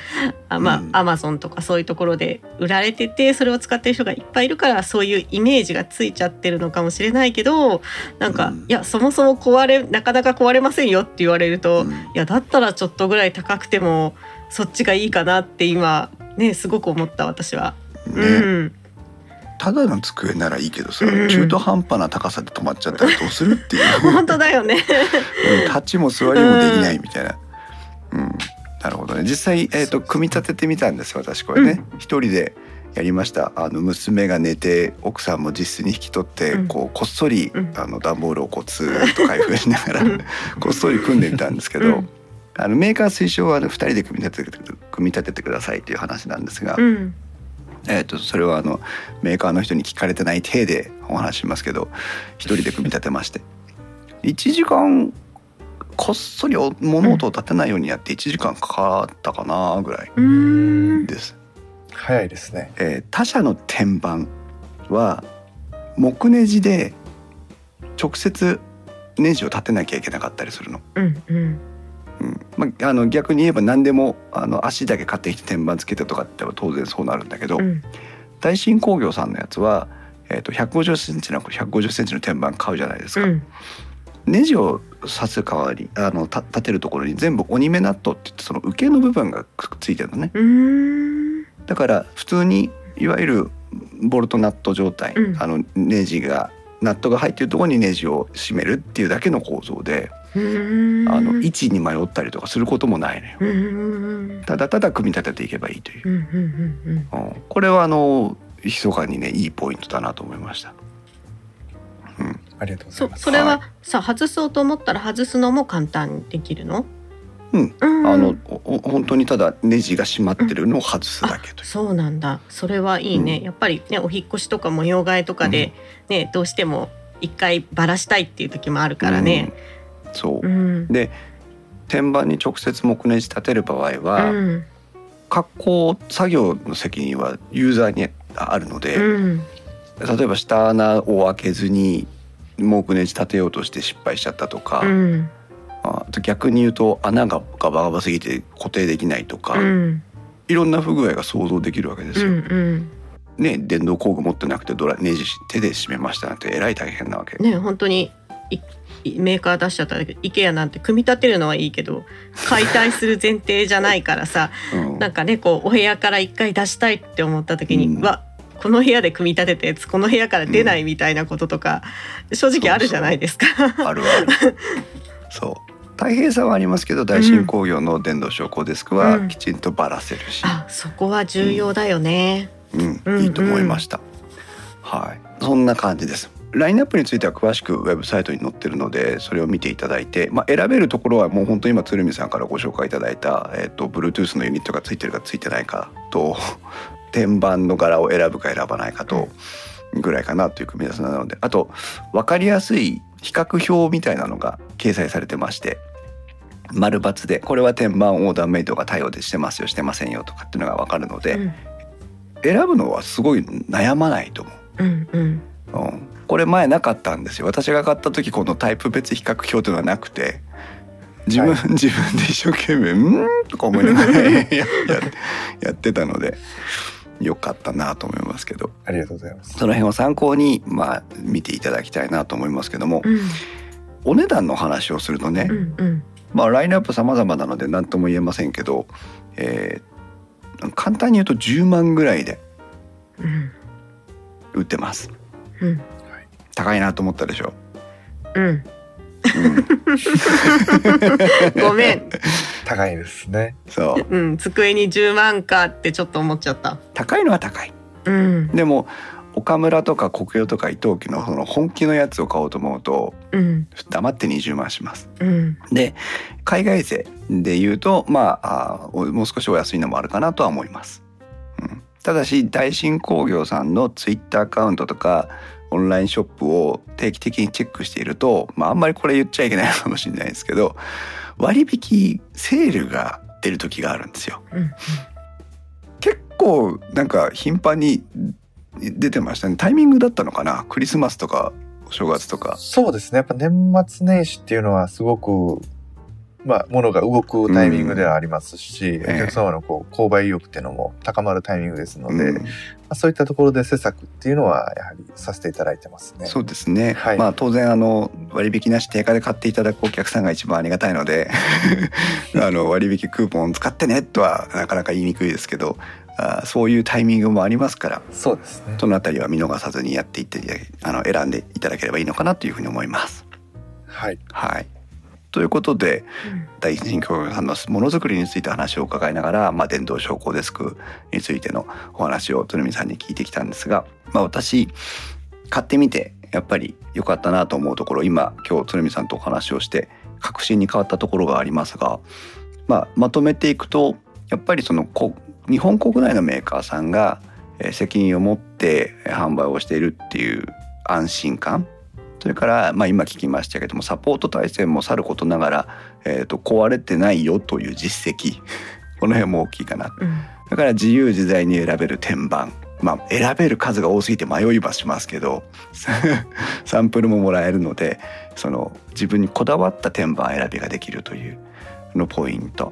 あまあアマゾンとかそういうところで売られててそれを使ってる人がいっぱいいるからそういうイメージがついちゃってるのかもしれないけどなんか、うん、いやそもそも壊れなかなか壊れませんよって言われると、うん、いやだったらちょっとぐらい高くてもそっちがいいかなって今ねすごく思った私は。ね、うんただの机ならいいけどさ、うん、中途半端な高さで止まっちゃったらどうするっていう。本当だよね。立ちも座りもできないみたいな、うん、なるほどね。実際、えーと、組み立ててみたんです私これね、うん、一人でやりました。あの娘が寝て奥さんも実質に引き取って、うん、こうこっそり、あの段ボールをこうツーッと開封しながら こっそり組んでみたんですけど、あのメーカー推奨は、ね、2人で組み立てて組み立ててくださいという話なんですが、うん、えーと、それはあのメーカーの人に聞かれてない体でお話しますけど1人で組み立てまして1時間こっそり物音を立てないようにやって1時間かかったかなぐらいです。早いですね、えー、他社の天板は木ネジで直接ネジを立てなきゃいけなかったりするの。うんうんうん。まあ、あの逆に言えば何でもあの足だけ買ってきて天板つけてとかって当然そうなるんだけど、うん、大新工業さんのやつは、えー、と150センチの150センチの天板買うじゃないですか。うん、ネジを刺す代わりあの立てるところに全部鬼目ナットって言ってその受けの部分がくっついてるのね。だから普通にいわゆるボルトナット状態、うん、あのネジがナットが入ってるところにネジを締めるっていうだけの構造であの位置に迷ったりとかすることもないのよ。ただただ組み立てていけばいいという。これはあの密かにねいいポイントだなと思いました。うん、ありがとうございます。それはさ、外そうと思ったら外すのも簡単にできるの？うん、あの本当にただネジが閉まってるのを外すだけとそうなんだ。それはいいね、うん、やっぱりねお引越しとか模様替えとかでね、うん、どうしても一回ばらしたいっていう時もあるからね、そう、うん、で天板に直接木ネジ立てる場合は、うん、加工作業の責任はユーザーにあるので、うん、例えば下穴を開けずに木ネジ立てようとして失敗しちゃったとか、うん、あ逆に言うと穴がガバガバすぎて固定できないとか、いろんな不具合が想像できるわけですよ。うんうん。ね、電動工具持ってなくてドラネジ手で締めましたなんてえらい大変なわけ。ね本当にメーカー出しちゃったんだけど IKEA なんて組み立てるのはいいけど解体する前提じゃないからさうん。なんかねこうお部屋から一回出したいって思った時に、うん。わこの部屋で組み立てたやつこの部屋から出ないみたいなこととか、正直あるじゃないですか。あるある。そう。大変さはありますけど大新工業の電動昇降デスクはうん。きちんとばらせるし、あそこは重要だよね。うんうん。いいと思いました、はい。そんな感じですラインナップについては詳しくウェブサイトに載ってるのでそれを見ていただいて、まあ、選べるところはもう本当に今鶴見さんからご紹介いただいた、えっと Bluetooth のユニットがついてるかついてないかと 天板の柄を選ぶか選ばないかとぐらいかなという組み合わせなのであと分かりやすい比較表みたいなのが掲載されてまして丸×でこれは天板オーダーメイドが対応でしてますよしてませんよとかっていうのが分かるので、うん。選ぶのはすごい悩まないと思う。んうん。う、うん、これ前なかったんですよ。私が買った時このタイプ別比較表というのはなくて。自分、は自分で一生懸命「うん?」とか思いながら やってたのでよかったなと思いますけど。ありがとうございます。その辺を参考にまあ見ていただきたいなと思いますけども、うん。お値段の話をするとね、うんうん。まあラインナップ様々なので何とも言えませんけど、えー簡単に言うと10万ぐらいでうん。売ってます。うん高いなと思ったでしょ、うん。うん。ごめん、高いですね。そう。うん、机に10万かってちょっと思っちゃった。高いのは高い。うん。でも岡村とか国用とか伊藤家のその本気のやつを買おうと思うとうん。黙って20万します。うん。で海外勢で言うとまああもう少しお安いのもあるかなとは思います、うん、ただし大新工業さんのツイッターアカウントとかオンラインショップを定期的にチェックしていると、まあ、あんまりこれ言っちゃいけないかもしれないですけど割引セールが出る時があるんですよ。うん結構なんか頻繁に出てましたね。タイミングだったのかな？クリスマスとかお正月とか。そうですね。やっぱ年末年始っていうのはすごく、まあ、物が動くタイミングではありますし、ええお客様のこう購買意欲っていうのも高まるタイミングですので、うんまあ、そういったところで施策っていうのはやはりさせていただいてますね。そうですね、はいまあ当然あの割引なし定価で買っていただくお客さんが一番ありがたいので あの割引クーポン使ってねとはなかなか言いにくいですけどあそういうタイミングもありますからそうですね。そのあたりは見逃さずにやっていってあの選んでいただければいいのかなというふうに思います。はい。はいということで第一人工業さんのものづくりについて話を伺いながら、まあ、電動昇降デスクについてのお話を鶴見さんに聞いてきたんですが、まあ、私買ってみてやっぱり良かったなと思うところ今今日鶴見さんとお話をして確信に変わったところがありますが、まあ、まとめていくとやっぱりそのこ日本国内のメーカーさんがえー責任を持ってえー販売をしているっていう安心感それから、まあ、今聞きましたけどもサポート体制もさることながら、えー、と壊れてないよという実績。この辺も大きいかな。うん。だから自由自在に選べる天板。まあ選べる数が多すぎて迷いはしますけど サンプルももらえるのでその自分にこだわった天板選びができるというのポイント。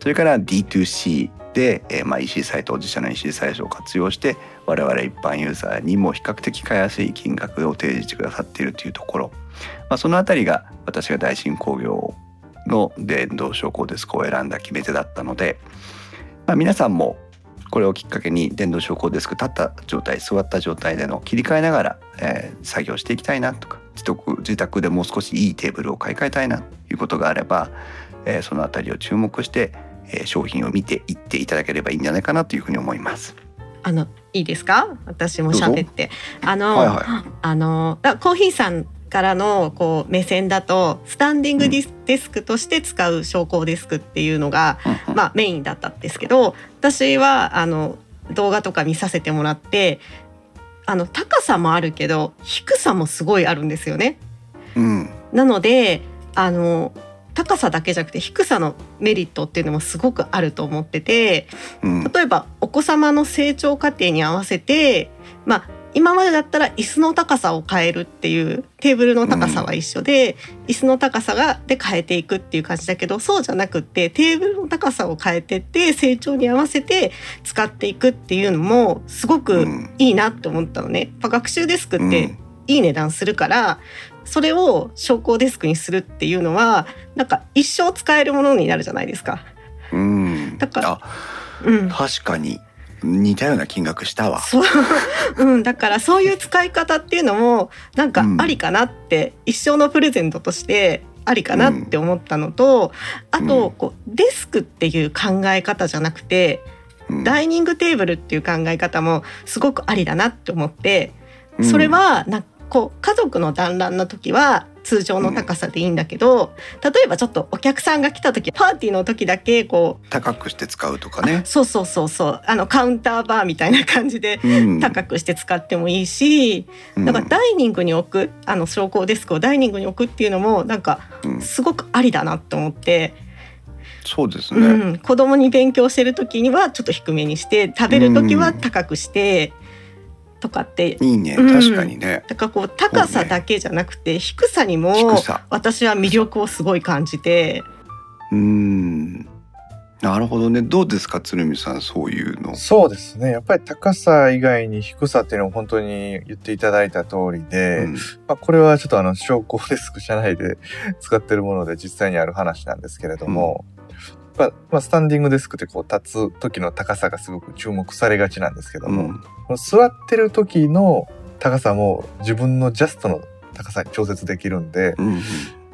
それから D2C で、えーまあ、EC サイト自社の EC サイトを活用して我々一般ユーザーにも比較的買いやすい金額を提示してくださっているというところ、まあ、そのあたりが私が大新工業の電動昇降デスクを選んだ決め手だったので、まあ、皆さんもこれをきっかけに電動昇降デスク立った状態座った状態での切り替えながら、えー作業していきたいなとか自宅自宅でもう少しいいテーブルを買い替えたいなということがあれば、えーそのあたりを注目して、えー商品を見ていっていただければいいんじゃないかなというふうに思います。あのいいですか？私も喋って。あの、はいはあのだコーヒーさんからのこう目線だとスタンディングディス,、デスクとして使う昇降デスクっていうのが、うんうん。まあ、メインだったんですけど私はあの動画とか見させてもらってあの高さもあるけど低さもすごいあるんですよね。うん。なのであの高さだけじゃなくて低さのメリットっていうのもすごくあると思っててうん。例えばお子様の成長過程に合わせてまあ今までだったら椅子の高さを変えるっていうテーブルの高さは一緒で、椅子の高さがで変えていくっていう感じだけどそうじゃなくってテーブルの高さを変えてって成長に合わせて使っていくっていうのもすごくうん。いいなって思ったのね。やっぱ学習デスクってうん。いい値段するからそれを昇降デスクにするっていうのはなんか一生使えるものになるじゃないですか。うん。だからあうん、確かに似たような金額したわ。そう、うん、だからそういう使い方っていうのもなんかありかなって、一生のプレゼントとしてありかなって思ったのと、あとこうデスクっていう考え方じゃなくて、うん。ダイニングテーブルっていう考え方もすごくありだなって思ってうんそれはなこう家族の団らんの時は通常の高さでいいんだけど、例えばちょっとお客さんが来た時パーティーの時だけこう高くして使うとかね、そうそうそうそう。あのカウンターバーみたいな感じでうん。高くして使ってもいいし、うん。だからダイニングに置くあの昇降デスクをダイニングに置くっていうのもなんかうん。すごくありだなと思って、そうですね、うん、子供に勉強してる時にはちょっと低めにして食べる時は高くして、とかっていいね。うん。確かにね、だからこう高さだけじゃなくて低さにも私は魅力をすごい感じて。うん。なるほどね。どうですか鶴見さんそういうの？そうですね。やっぱり高さ以外に低さっていうのを本当に言っていただいた通りで、うん。まあ、これはちょっとあの、昇降デスク社内で使ってるもので実際にある話なんですけれども、まあ、まあ、スタンディングデスクってこう立つ時の高さがすごく注目されがちなんですけども、うん。座ってる時の高さも自分のジャストの高さに調節できるんで、うん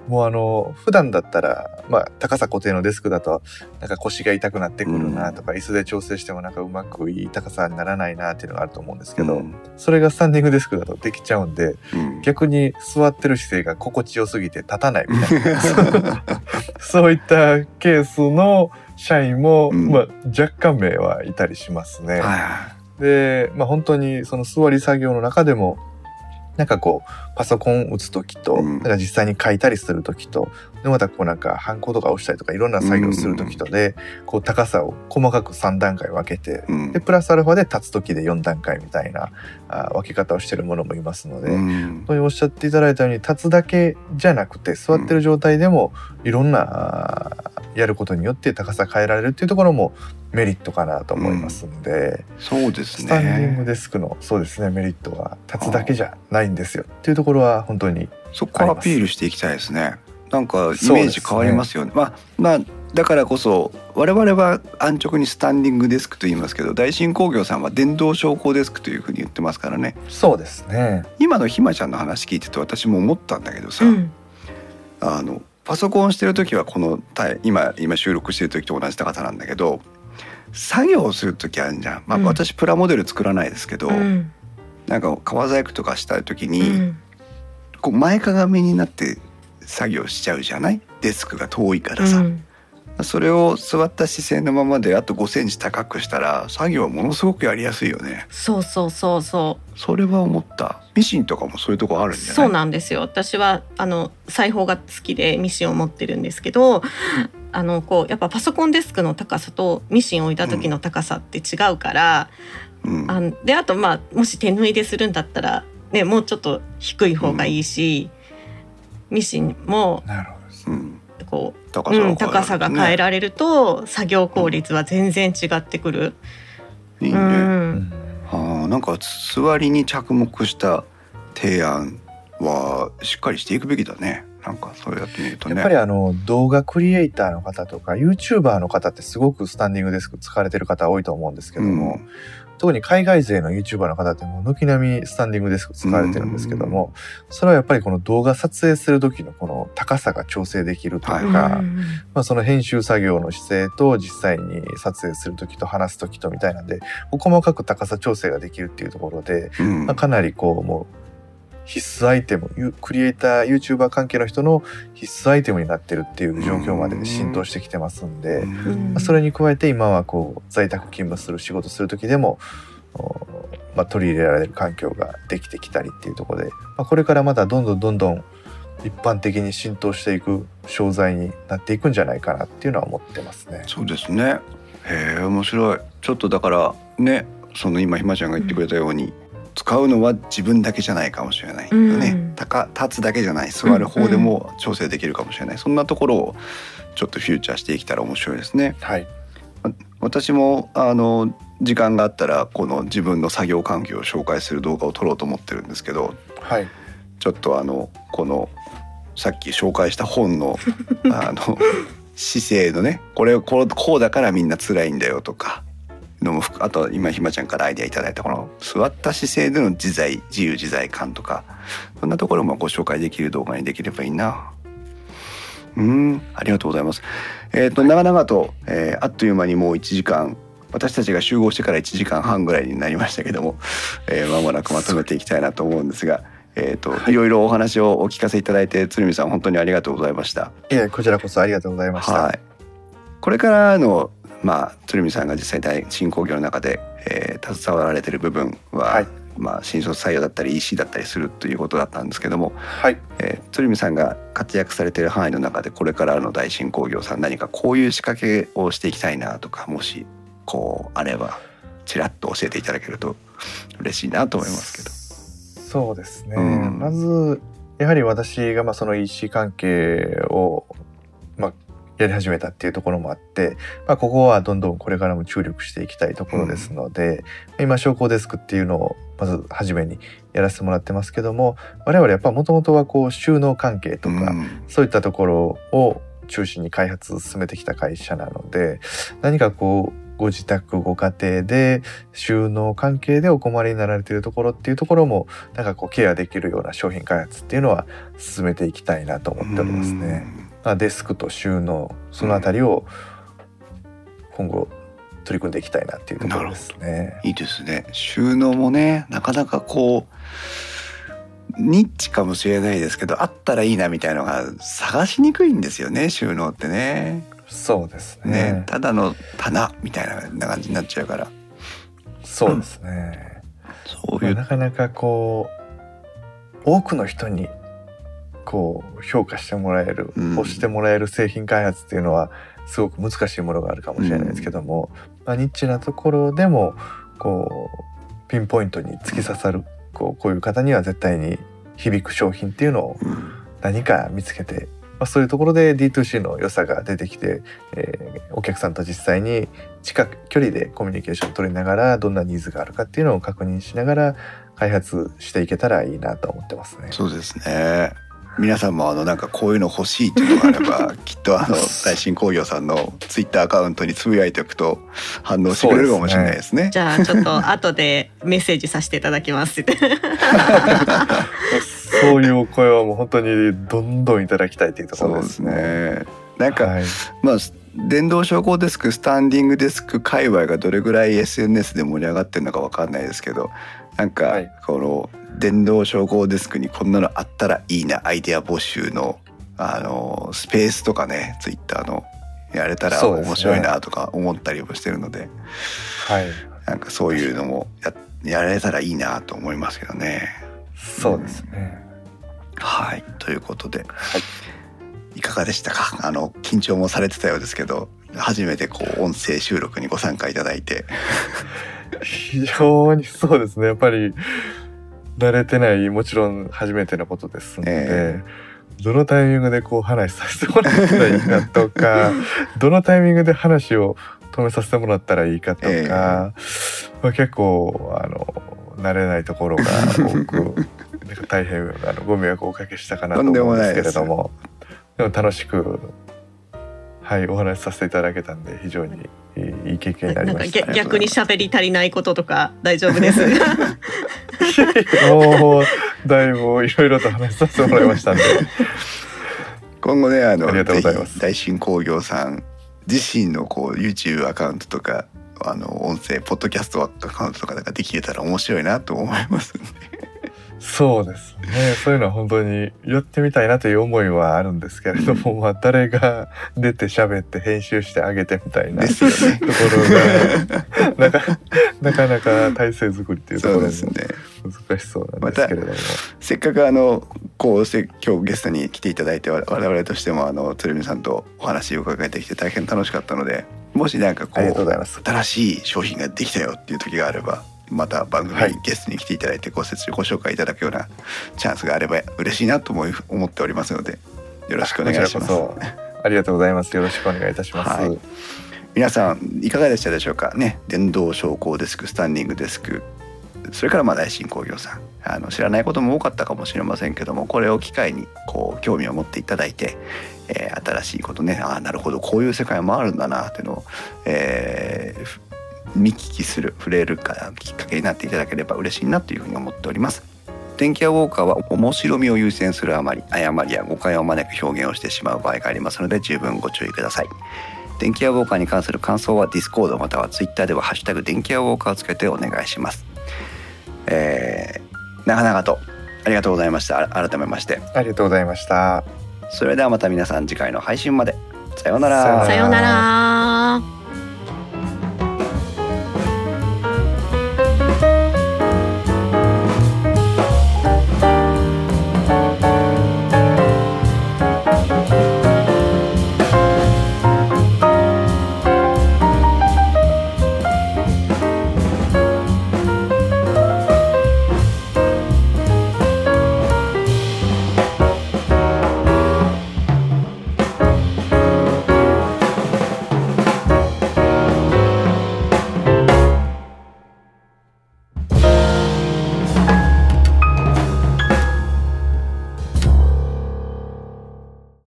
もうあの、普段だったら、まあ、高さ固定のデスクだと、なんか腰が痛くなってくるなとか、椅子で調整してもなんかうまくいい高さにならないなっていうのがあると思うんですけど、うん。それがスタンディングデスクだとできちゃうんで、うん。逆に座ってる姿勢が心地よすぎて立たないみたいな、そういったケースの社員も、うん。まあ、若干名はいたりしますね。で、まあ、本当にその座り作業の中でもなんかこうパソコン打つ時と、うん。なんか実際に書いたりする時とでまたこうなんかハンコとか押したりとかいろんな作業をする時とで、こう高さを細かく3段階分けてい、うん。でプラスアルファで立つ時で4段階みたいなあ分け方をしてるものもいますので、うおっしゃっていただいたように立つだけじゃなくて座ってる状態でもいろんなやることによって高さ変えられるっていうところもメリットかなと思いますんで、そうですスタンディングねデスクのそうですねメリットは立つだけじゃないんですよっていうところは本当にそこをアピールしていきたいですね。なんかイメージ変わりますよね。まあまあだからこそ我々は安直にスタンディングデスクと言いますけど大新工業さんは電動昇降デスクというふうに言ってますからね。そうですね。今のひまちゃんの話聞いてて私も思ったんだけどさ、うん。あのパソコンしてる時はこの今今収録してる時と同じ高さなんだけど作業をする時あるじゃん、まあ、うん。私プラモデル作らないですけど、うん。なんか革細工とかしたい時うに、ん。こう前かがみになって作業しちゃうじゃない？デスクが遠いからさ、うん。それを座った姿勢のままであと5センチ高くしたら作業はものすごくやりやすいよね。そうそうそうそそれは思った。ミシンとかもそういうとこあるんうじゃない？そうなんですよ。私はあの裁縫が好きでミシンを持ってるんですけどあのこうやっぱパソコンデスクの高さとミシンを置いた時の高さって違うから、うん。あのであとまあもし手縫いでするんだったら、ね、もうちょっと低い方がいいし、ミシンもなるほどですうん。こう、高さがうん、高さが変えられると作業効率は全然違ってくる。いいね、うん。うんはあ、なんか座りに着目した提案はしっかりしていくべきだねなんかそうやってみるとね。やっぱりあの動画クリエイターの方とか YouTuber の方ってすごくスタンディングデスク使われてる方多いと思うんですけども、特に海外勢の YouTuber の方ってもう軒並みスタンディングデスク使われてるんですけども、それはやっぱりこの動画撮影する時のこの高さが調整できるというか、うんまあ、その編集作業の姿勢と実際に撮影する時と話す時とみたいなんで細かく高さ調整ができるっていうところで、うん。まあ、かなりこうもう必須アイテムユクリエイター YouTuber 関係の人の必須アイテムになってるっていう状況まで浸透してきてますんで、うん。まあそれに加えて今はこう在宅勤務する仕事する時でも、おまあ、取り入れられる環境ができてきたりっていうところで、まあ、これからまたどんどんどんどん一般的に浸透していく商材になっていくんじゃないかなっていうのは思ってますね。そうですね。へえ面白い。ちょっとだからねその今ひまちゃんが言ってくれたように、使うのは自分だけじゃないかもしれないよね、うん。高立つだけじゃない。座る方でも調整できるかもしれない、そんなところをちょっとフューチャーしていけたら面白いですね。はい、私もあの時間があったらこの自分の作業環境を紹介する動画を撮ろうと思ってるんですけどはい、ちょっとあのこのさっき紹介した本の あの姿勢のねこれをこうこうだからみんな辛いんだよとかのもあと今ひまちゃんからアイデアいただいたこの座った姿勢での自在自由自在感とかそんなところもご紹介できる動画にできればいいな。うんありがとうございます。えっ、ー、と長々と、えー、あっという間にもう1時間私たちが集合してから1時間半ぐらいになりましたけども、えー、間もなくまとめていきたいなと思うんですが。えーと、はい、いろいろお話をお聞かせいただいて鶴見さん本当にありがとうございましたいえこちらこそありがとうございました、はい、これからのまあ鶴見さんが実際大新工業の中で、えー、携わられている部分は、はい、まあ、新卒採用だったり EC だったりするということだったんですけども、はい。えー、鶴見さんが活躍されている範囲の中でこれからの大新工業さん何かこういう仕掛けをしていきたいなとかもしこうあればちらっと教えていただけると嬉しいなと思いますけど。そうですね、うん、まずやはり私がまあその EC 関係を、まあ、やり始めたっていうところもあって、まあ、ここはどんどんこれからも注力していきたいところですので、うん、今商工デスクっていうのをまず初めにやらせてもらってますけども我々やっぱもともとはこう収納関係とか、うん、そういったところを中心に開発進めてきた会社なので何かこうご自宅ご家庭で収納関係でお困りになられているところっていうところもなんかこうケアできるような商品開発っていうのは進めていきたいなと思っておりますね。まあ、デスクと収納そのあたりを今後取り組んでいきたいなっていうところですね。いいですね。収納もねなかなかこうニッチかもしれないですけどあったらいいなみたいのが探しにくいんですよね収納ってね。そうですね、ね、ただの棚みたいな感じになっちゃうからそうですね、うん、そういう、まあ、なかなかこう多くの人にこう評価してもらえる、うん、してもらえる製品開発っていうのはすごく難しいものがあるかもしれないですけども、うん、まあ、ニッチなところでもこうピンポイントに突き刺さるこうこういう方には絶対に響く商品っていうのを何か見つけてまあ、そういうところで D2C の良さが出てきて、えー、お客さんと実際に近く距離でコミュニケーションを取りながらどんなニーズがあるかっていうのを確認しながら開発していけたらいいなと思ってますね。そうですね皆さんもあのなんかこういうの欲しいっていうのがあればきっとあの 大新工業さんのツイッターアカウントにつぶやいておくと反応してくれるかもしれないですね。すねじゃあちょっと後でメッセージさせていただきます。そういうお声はもう本当にどんどんいただきたいというところですね。なんか、はい、まあ電動昇降デスクスタンディングデスク界隈がどれぐらい SNS で盛り上がってるのかわかんないですけどなんかこの電動昇降デスクにこんなのあったらいいなアイデア募集のあのスペースとかねツイッターのやれたら面白いなとか思ったりもしてるので、ね、はい、なんかそういうのもややれたらいいなと思いますけどね。そうですね、うん、はい。ということで、はい、いかがでしたか？あの緊張もされてたようですけど初めてこう音声収録にご参加いただいて 非常にそうですね。やっぱり慣れてないもちろん初めてのことですので、えー、どのタイミングでこう話させてもらったらいいかとか どのタイミングで話を止めさせてもらったらいいかとか、えー、まあ、結構あの慣れないところが多く 大変あのご迷惑をおかけしたかなと思うんですけれども。でも楽しくはいお話しさせていただけたんで非常にいい経験になりました。逆に喋り足りないこととか大丈夫です。もうだいぶいろいろと話させてもらいましたんで。今後ねあのありがとうございます大新工業さん自身のこう YouTube アカウントとかあの音声ポッドキャストアカウントとかができれたら面白いなと思いますんで。そうですね。そういうのは本当にやってみたいなという思いはあるんですけれども、まあ、誰が出て喋って編集してあげてみたいな、ね、ところがなかなかなか体制作りっていうところで難しそうなんですけれども、ま、せっかくあのこう今日ゲストに来ていただいて我々としてもあの鶴見さんとお話を伺えてきて大変楽しかったのでもし何かこう新しい商品ができたよっていう時があればまた番組にゲストに来ていただいてご説明ご紹介いただくようなチャンスがあれば嬉しいなと思い思っておりますのでよろしくお願いします。ありがとうございます。よろしくお願いいたします。はい、皆さんいかがでしたでしょうか？ね。電動昇降デスク、スタンディングデスク、それからまあ大新工業さんあの知らないことも多かったかもしれませんけどもこれを機会にこう興味を持っていただいて、えー、新しいことねああなるほどこういう世界もあるんだなっていうのを、えー、見聞きする触れるかきっかけになっていただければ嬉しいなというふうに思っております。電気屋ウォーカーは面白みを優先するあまり誤りや誤解を招く表現をしてしまう場合がありますので十分ご注意ください。電気屋ウォーカーに関する感想はディスコードまたはツイッターでは「ハッシュタグ電気屋ウォーカー」をつけてお願いします。えー、長々とありがとうございました。改めまして。ありがとうございました。それではまた皆さん次回の配信まで。さようなら。さようなら